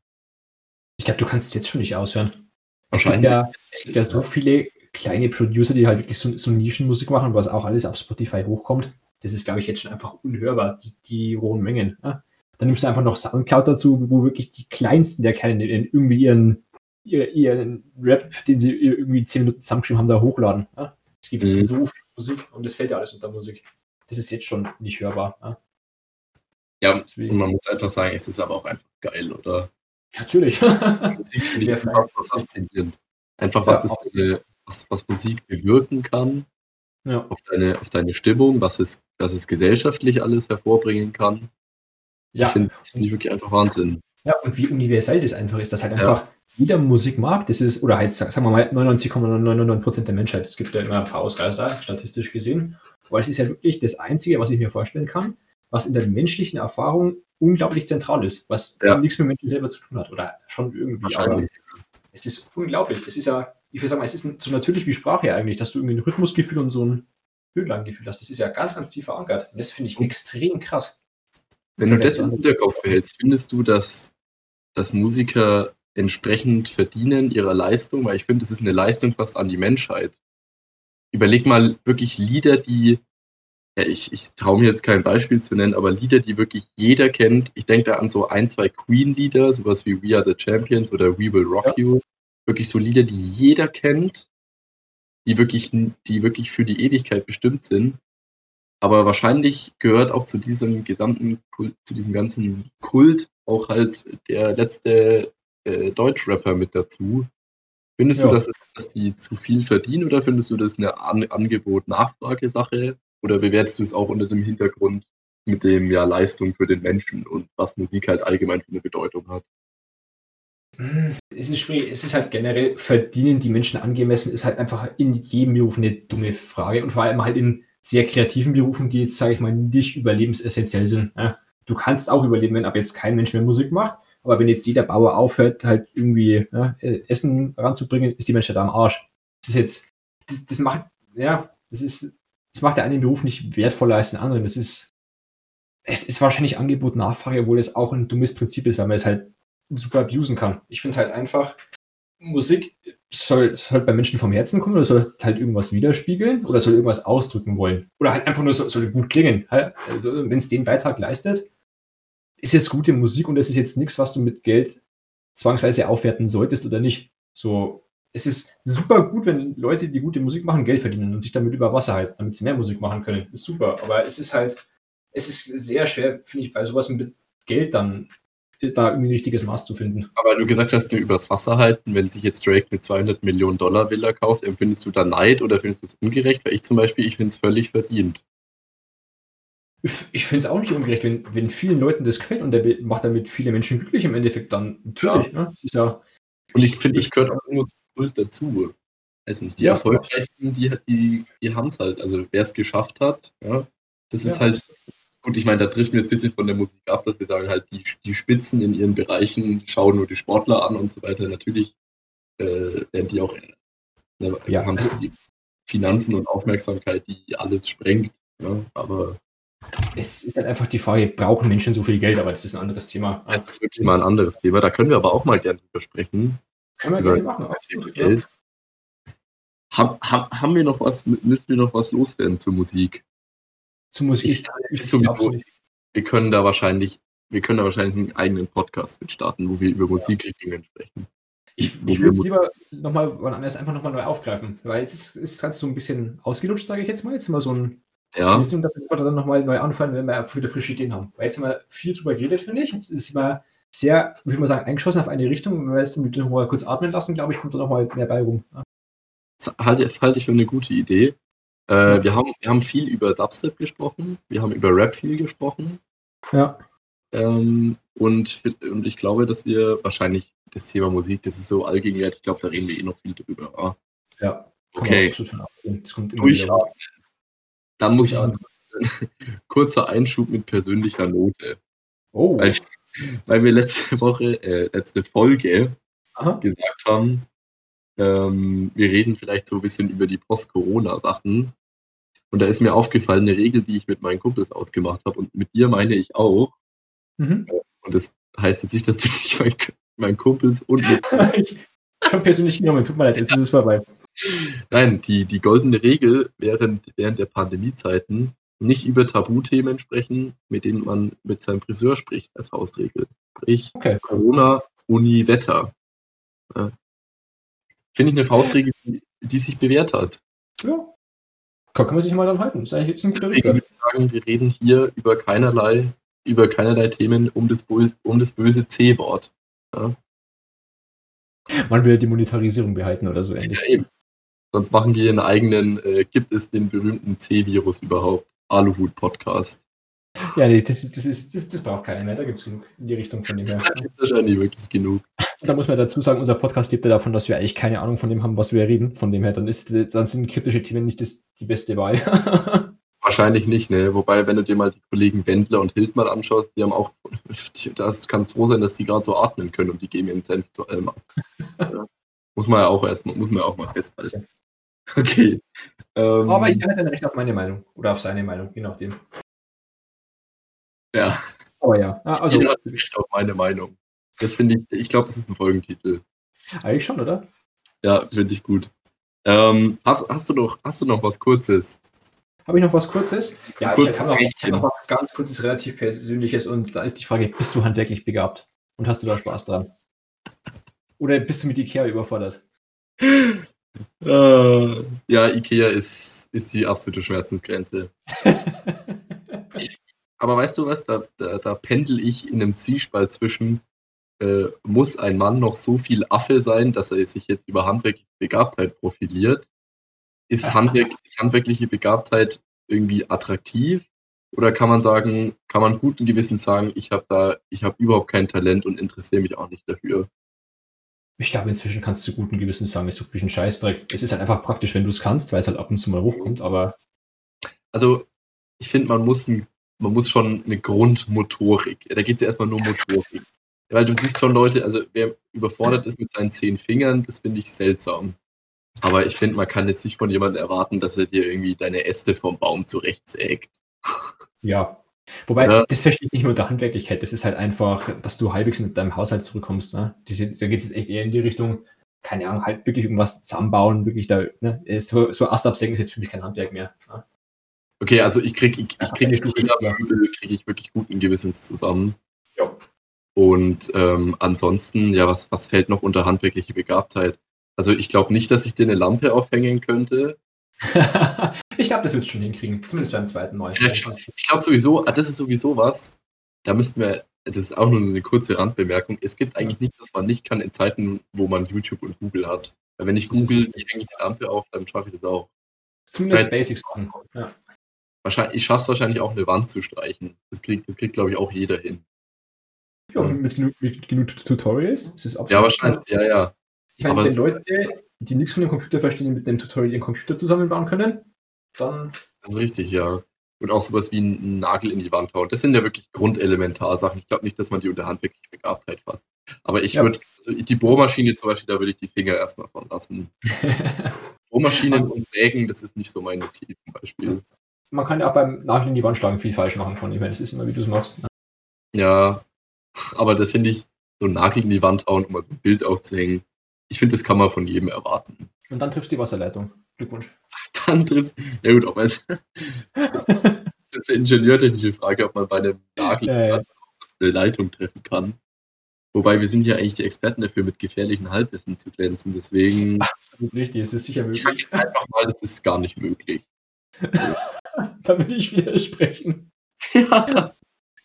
Ich glaube, du kannst es jetzt schon nicht aushören. Wahrscheinlich. Es gibt ja, so viele kleine Producer, die halt wirklich so, so Nischenmusik machen, was auch alles auf Spotify hochkommt. Das ist, glaube ich, jetzt schon einfach unhörbar, die, die hohen Mengen. Ja? Dann nimmst du einfach noch Soundcloud dazu, wo wirklich die kleinsten der Kleinen irgendwie ihren, ihren Rap, den sie irgendwie zehn Minuten zusammengeschrieben haben, da hochladen. Ja? Es gibt mhm. so viel Musik und das fällt ja alles unter Musik. Das ist jetzt schon nicht hörbar. Ja, ja und man muss einfach sagen, es ist aber auch einfach geil, oder? Natürlich. Musik finde ich einfach faszinierend. Einfach, was, ja, das für was, was Musik bewirken kann ja. auf, deine, auf deine Stimmung, was es, was es gesellschaftlich alles hervorbringen kann. Ja. Ich finde, das finde ich wirklich einfach Wahnsinn. Ja, und wie universell das einfach ist, dass halt einfach ja. jeder Musik mag, das ist, oder halt, sagen wir mal, 99,99% der Menschheit. Es gibt ja immer ein paar Ausreißer, statistisch gesehen. Aber es ist ja wirklich das Einzige, was ich mir vorstellen kann, was in der menschlichen Erfahrung unglaublich zentral ist, was ja. nichts mit Menschen selber zu tun hat. Oder schon irgendwie. Aber es ist unglaublich. Es ist ja, ich würde sagen, es ist so natürlich wie Sprache eigentlich, dass du irgendwie ein Rhythmusgefühl und so ein Höhenlanggefühl hast. Das ist ja ganz, ganz tief verankert. Und das finde ich extrem krass. Wenn du das im Hinterkopf behältst, findest du, dass, dass Musiker entsprechend verdienen ihrer Leistung? Weil ich finde, das ist eine Leistung fast an die Menschheit. Überleg mal wirklich Lieder, die, ja, ich, ich traue mir jetzt kein Beispiel zu nennen, aber Lieder, die wirklich jeder kennt. Ich denke da an so ein, zwei Queen-Lieder, sowas wie We Are the Champions oder We Will Rock ja. You. Wirklich so Lieder, die jeder kennt, die wirklich, die wirklich für die Ewigkeit bestimmt sind. Aber wahrscheinlich gehört auch zu diesem gesamten Kult, zu diesem ganzen Kult auch halt der letzte äh, Deutschrapper mit dazu. Findest ja. du, dass, dass die zu viel verdienen oder findest du das eine An Angebot-Nachfrage-Sache? Oder bewertest du es auch unter dem Hintergrund mit dem ja Leistung für den Menschen und was Musik halt allgemein für eine Bedeutung hat? hm, es ist schwierig. Es ist halt generell, verdienen die Menschen angemessen, ist halt einfach in jedem Beruf eine dumme Frage. Und vor allem halt in sehr kreativen Berufen, die jetzt, sage ich mal, nicht überlebensessentiell sind. Ja. Du kannst auch überleben, wenn ab jetzt kein Mensch mehr Musik macht. Aber wenn jetzt jeder Bauer aufhört, halt irgendwie ja, Essen ranzubringen, ist die Menschheit am Arsch. Das ist jetzt, das, das macht, ja, das ist, das macht der einen Beruf nicht wertvoller als den anderen. Das ist, es ist wahrscheinlich Angebot, Nachfrage, obwohl es auch ein dummes Prinzip ist, weil man es halt super abusen kann. Ich finde halt einfach, Musik soll, soll bei Menschen vom Herzen kommen oder soll halt irgendwas widerspiegeln oder soll irgendwas ausdrücken wollen. Oder halt einfach nur so, soll gut klingen. Also, wenn es den Beitrag leistet, ist jetzt gute Musik und es ist jetzt nichts, was du mit Geld zwangsweise aufwerten solltest oder nicht. So, es ist super gut, wenn Leute, die gute Musik machen, Geld verdienen und sich damit über Wasser halten, damit sie mehr Musik machen können. Ist super. Aber es ist halt, es ist sehr schwer, finde ich, bei sowas mit Geld dann da irgendwie ein richtiges Maß zu finden. Aber du gesagt hast, nur übers Wasser halten, wenn sich jetzt Drake eine 200 Millionen Dollar Villa kauft, empfindest du da Neid oder findest du es ungerecht? Weil ich zum Beispiel, ich finde es völlig verdient. Ich finde es auch nicht ungerecht, wenn, wenn vielen Leuten das gefällt und der macht damit viele Menschen glücklich im Endeffekt, dann natürlich. Ja. Ne? Das ist ja, und ich finde, ich gehört auch nur zu Kult dazu. Weiß nicht, die ja, erfolgreichsten, die, die, die haben es halt. Also wer es geschafft hat, ja, das ist ja. halt Gut, ich meine, da trifft mir jetzt ein bisschen von der Musik ab, dass wir sagen, halt die, die Spitzen in ihren Bereichen schauen nur die Sportler an und so weiter. Natürlich äh, werden die auch ne, ja. haben so die Finanzen und Aufmerksamkeit, die alles sprengt. Ja, aber es ist halt einfach die Frage, brauchen Menschen so viel Geld, aber das ist ein anderes Thema. Das ist wirklich mal ein anderes Thema. Da können wir aber auch mal gerne drüber sprechen. Können wir gerne machen. Absolut, Geld. Ja. Haben, haben, haben wir noch was, müssen wir noch was loswerden zur Musik? Zu Musik. Ich, ich sowieso, wir können da wahrscheinlich, wir können da wahrscheinlich einen eigenen Podcast mit starten, wo wir über Musikrichtungen sprechen. Ich, ich würde es lieber nochmal wann anders einfach nochmal neu aufgreifen, weil jetzt ist es ganz so ein bisschen ausgelutscht, sage ich jetzt mal. Jetzt immer so ein ja. Richtung, dass wir dann nochmal neu anfangen, wenn wir wieder frische Ideen haben. Weil jetzt haben wir viel drüber geredet, finde ich. Jetzt ist es immer sehr, würde ich mal sagen, eingeschossen auf eine Richtung. Wenn wir jetzt nochmal kurz atmen lassen, glaube ich, kommt da nochmal mehr bei rum. Das halte, halte ich für eine gute Idee. Äh, wir, haben, wir haben viel über Dubstep gesprochen, wir haben über Rap viel gesprochen. Ja. Ähm, und, und ich glaube, dass wir wahrscheinlich das Thema Musik, das ist so allgegenwärtig, ich glaube, da reden wir eh noch viel drüber. Ah. Ja. Okay. Durchatmen. Dann muss ich kurzer Einschub mit persönlicher Note. Oh. Weil, weil wir letzte Woche, äh, letzte Folge Aha. gesagt haben, ähm, wir reden vielleicht so ein bisschen über die Post-Corona-Sachen. Und da ist mir aufgefallen, eine Regel, die ich mit meinen Kumpels ausgemacht habe, und mit dir meine ich auch. Mhm. Und das heißt jetzt nicht, dass du nicht mein, mein Kumpels und mit. ich habe persönlich genommen, tut mir leid, jetzt ist es vorbei. Nein, die, die goldene Regel während, während der Pandemiezeiten nicht über Tabuthemen sprechen, mit denen man mit seinem Friseur spricht, als Faustregel. Sprich, okay. Corona, Uni, Wetter. Finde ich eine Faustregel, die, die, sich bewährt hat. Ja. Kann, man sich mal dann halten. Das ist eigentlich jetzt ein Deswegen würde ich sagen, wir reden hier über keinerlei, über keinerlei Themen um das, böse, um das böse C-Wort. Ja. Man will die Monetarisierung behalten oder so ähnlich. Ja, eben. Sonst machen wir einen eigenen, äh, gibt es den berühmten C-Virus überhaupt? Aluhut-Podcast. Ja, nee, das, das, ist, das, das braucht keiner mehr. Da gibt es genug in die Richtung von dem her. Da gibt es wahrscheinlich wirklich genug. Da muss man dazu sagen, unser Podcast lebt ja davon, dass wir eigentlich keine Ahnung von dem haben, was wir reden. Von dem her, dann, ist, dann sind kritische Themen nicht das, die beste Wahl. Wahrscheinlich nicht, ne? Wobei, wenn du dir mal die Kollegen Wendler und Hildmann anschaust, die haben auch, das kannst froh sein, dass die gerade so atmen können und die geben ihren Senf zu allem ab. ja. Muss man ja auch erstmal, muss man ja auch mal festhalten. Okay. Ähm, Aber ich habe dann recht auf meine Meinung oder auf seine Meinung, je nachdem. Ja. Oh ja. Ah, also, Jeder hat Recht auf meine Meinung. Das finde ich, ich glaube, das ist ein Folgentitel. Eigentlich schon, oder? Ja, finde ich gut. Ähm, hast, hast, du noch, hast du noch was Kurzes? Habe ich noch was Kurzes? Ja, Kurz ich habe noch, hab noch was ganz Kurzes, relativ Persönliches und da ist die Frage, bist du handwerklich begabt? Und hast du da Spaß dran? Oder bist du mit Ikea überfordert? Äh, ja, Ikea ist, ist die absolute Schmerzensgrenze. aber weißt du was, da, da, da pendel ich in einem Zwiespalt zwischen, äh, muss ein Mann noch so viel Affe sein, dass er sich jetzt über handwerkliche Begabtheit profiliert? Ist, Handwerk, ist handwerkliche Begabtheit irgendwie attraktiv? Oder kann man sagen, kann man guten Gewissens sagen, ich habe da, ich habe überhaupt kein Talent und interessiere mich auch nicht dafür? Ich glaube, inzwischen kannst du guten Gewissens sagen, ist wirklich ein Scheißdreck. Es ist halt einfach praktisch, wenn du es kannst, weil es halt ab und zu mal hochkommt, aber. Also, ich finde, man muss, ein, man muss schon eine Grundmotorik. Da geht es ja erstmal nur um Motorik. Weil du siehst schon Leute, also wer überfordert ist mit seinen zehn Fingern, das finde ich seltsam. Aber ich finde, man kann jetzt nicht von jemandem erwarten, dass er dir irgendwie deine Äste vom Baum zurechtsägt. Ja. Wobei, ja. das verstehe ich nicht nur der Handwerklichkeit, das ist halt einfach, dass du halbwegs mit deinem Haushalt zurückkommst. Ne? Da geht es jetzt echt eher in die Richtung, keine Ahnung, halt wirklich irgendwas zusammenbauen, wirklich da, ne? So, so Ast absenken ist jetzt für mich kein Handwerk mehr. Ne? Okay, also ich kriege ich, ich krieg, krieg ich wirklich guten Gewissens zusammen. Ja. Und ähm, ansonsten, ja, was, was fällt noch unter handwerkliche Begabtheit? Also ich glaube nicht, dass ich dir eine Lampe aufhängen könnte. ich glaube, das wird schon hinkriegen. Zumindest beim zweiten Mal. Ich glaube sowieso, ah, das ist sowieso was. Da müssten wir, das ist auch nur eine kurze Randbemerkung. Es gibt eigentlich nichts, was man nicht kann in Zeiten, wo man YouTube und Google hat. Weil wenn ich Google, wie hänge ich die Lampe auf, dann schaffe ich das auch. Zumindest Basics. Ja. Wahrscheinlich, ich schaffe es wahrscheinlich auch, eine Wand zu streichen. Das kriegt, das kriegt glaube ich, auch jeder hin. Ja, mit genug, mit genug Tutorials. Das ist ja, wahrscheinlich, ja, ja. Ich meine, wenn Leute, die nichts von dem Computer verstehen, mit dem Tutorial ihren Computer zusammenbauen können, dann. Das ist richtig, ja. Und auch sowas wie einen Nagel in die Wand hauen. Das sind ja wirklich Grundelementarsachen. Ich glaube nicht, dass man die unter Hand wirklich Begabtheit fasst. Aber ich ja. würde, also die Bohrmaschine zum Beispiel, da würde ich die Finger erstmal von lassen. Bohrmaschinen und Sägen, das ist nicht so mein Motiv zum Beispiel. Man kann ja auch beim Nagel in die Wand schlagen viel falsch machen von ihm. Das ist immer, wie du es machst. Ne? Ja, aber da finde ich, so einen Nagel in die Wand hauen, um mal so ein Bild aufzuhängen, ich finde, das kann man von jedem erwarten. Und dann triffst du die Wasserleitung. Glückwunsch. Dann triffst Ja gut, jetzt, das ist jetzt eine ingenieurtechnische Frage, ob man bei einem Nagel ja, ja. eine Leitung treffen kann. Wobei wir sind ja eigentlich die Experten dafür, mit gefährlichen Halbwissen zu glänzen. Deswegen. Absolut richtig, es ist sicher möglich. Ich sage einfach mal, das ist gar nicht möglich. da will ich widersprechen. Ja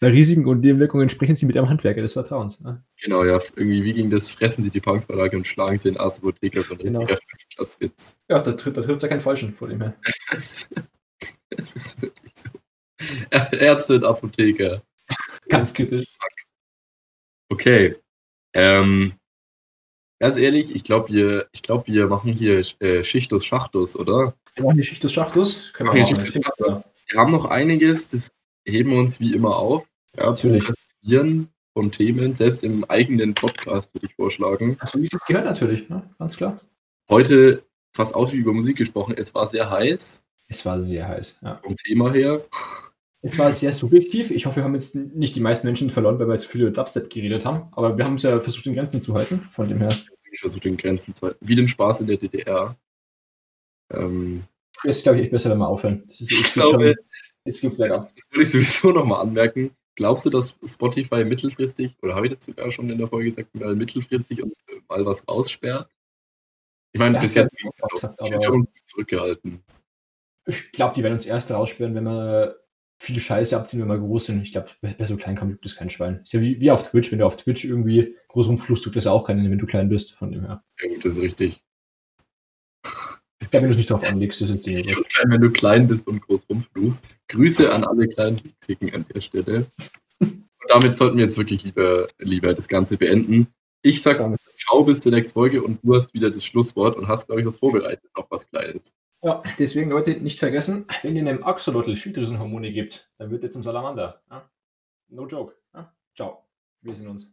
der Risiken und Nebenwirkungen sprechen Sie mit Ihrem Handwerker des Vertrauens. Ne? Genau, ja. Irgendwie, wie ging das? Fressen Sie die Pankungsverlage und schlagen Sie den Arztapotheker von genau. das Witz. Ja, da, tritt, da trifft ja keinen Falschen vor dem her. Es ist wirklich so. Ärzte und Apotheker. Ganz kritisch. Okay. Ähm, ganz ehrlich, ich glaube, wir, glaub, wir machen hier äh, Schichtus Schachtus, oder? Wir machen die Schichtus Schachtus. Können wir, wir, wir haben noch einiges, das heben wir uns wie immer auf. Ja, prokrastinieren von Themen, selbst im eigenen Podcast würde ich vorschlagen. Achso, wie das gehört natürlich, ne? ganz klar. Heute fast auch wie über Musik gesprochen. Es war sehr heiß. Es war sehr heiß, ja. Vom Thema her. Es war sehr subjektiv. Ich hoffe, wir haben jetzt nicht die meisten Menschen verloren, weil wir jetzt viel über Dubstep geredet haben. Aber wir haben es ja versucht, in Grenzen zu halten, von dem her. Ich versuche, in Grenzen zu halten. Wie den Spaß in der DDR. Ähm, das ist, glaube ich, echt besser, wenn wir aufhören. Ist, ich glaube, schon, Jetzt geht's weiter. Das, das würde ich sowieso nochmal anmerken. Glaubst du, dass Spotify mittelfristig, oder habe ich das sogar schon in der Folge gesagt, mal mittelfristig und mal was aussperrt? Ich meine, bis jetzt uns zurückgehalten. Ich glaube, die werden uns erst raussperren, wenn wir viele Scheiße abziehen, wenn wir groß sind. Ich glaube, bei so klein kann das kein Schwein. Ist ja wie, wie auf Twitch, wenn du auf Twitch irgendwie groß rumfluchst, tut das auch keinen, wenn du klein bist, von dem her. Ja, gut, das ist richtig. Ja, wenn du es nicht drauf anlegst, das sind Dinge. Wenn du klein bist und groß rumfluchst. Grüße an alle kleinen Lexiken an der Stelle. Und damit sollten wir jetzt wirklich lieber, lieber das Ganze beenden. Ich sag Danke. ciao bis zur nächsten Folge und du hast wieder das Schlusswort und hast, glaube ich, was vorbereitet, noch was Kleines. Ja, deswegen, Leute, nicht vergessen, wenn ihr einem Axolotl Schilddrüsenhormone gibt, dann wird er zum Salamander. No joke. Ciao. Wir sehen uns.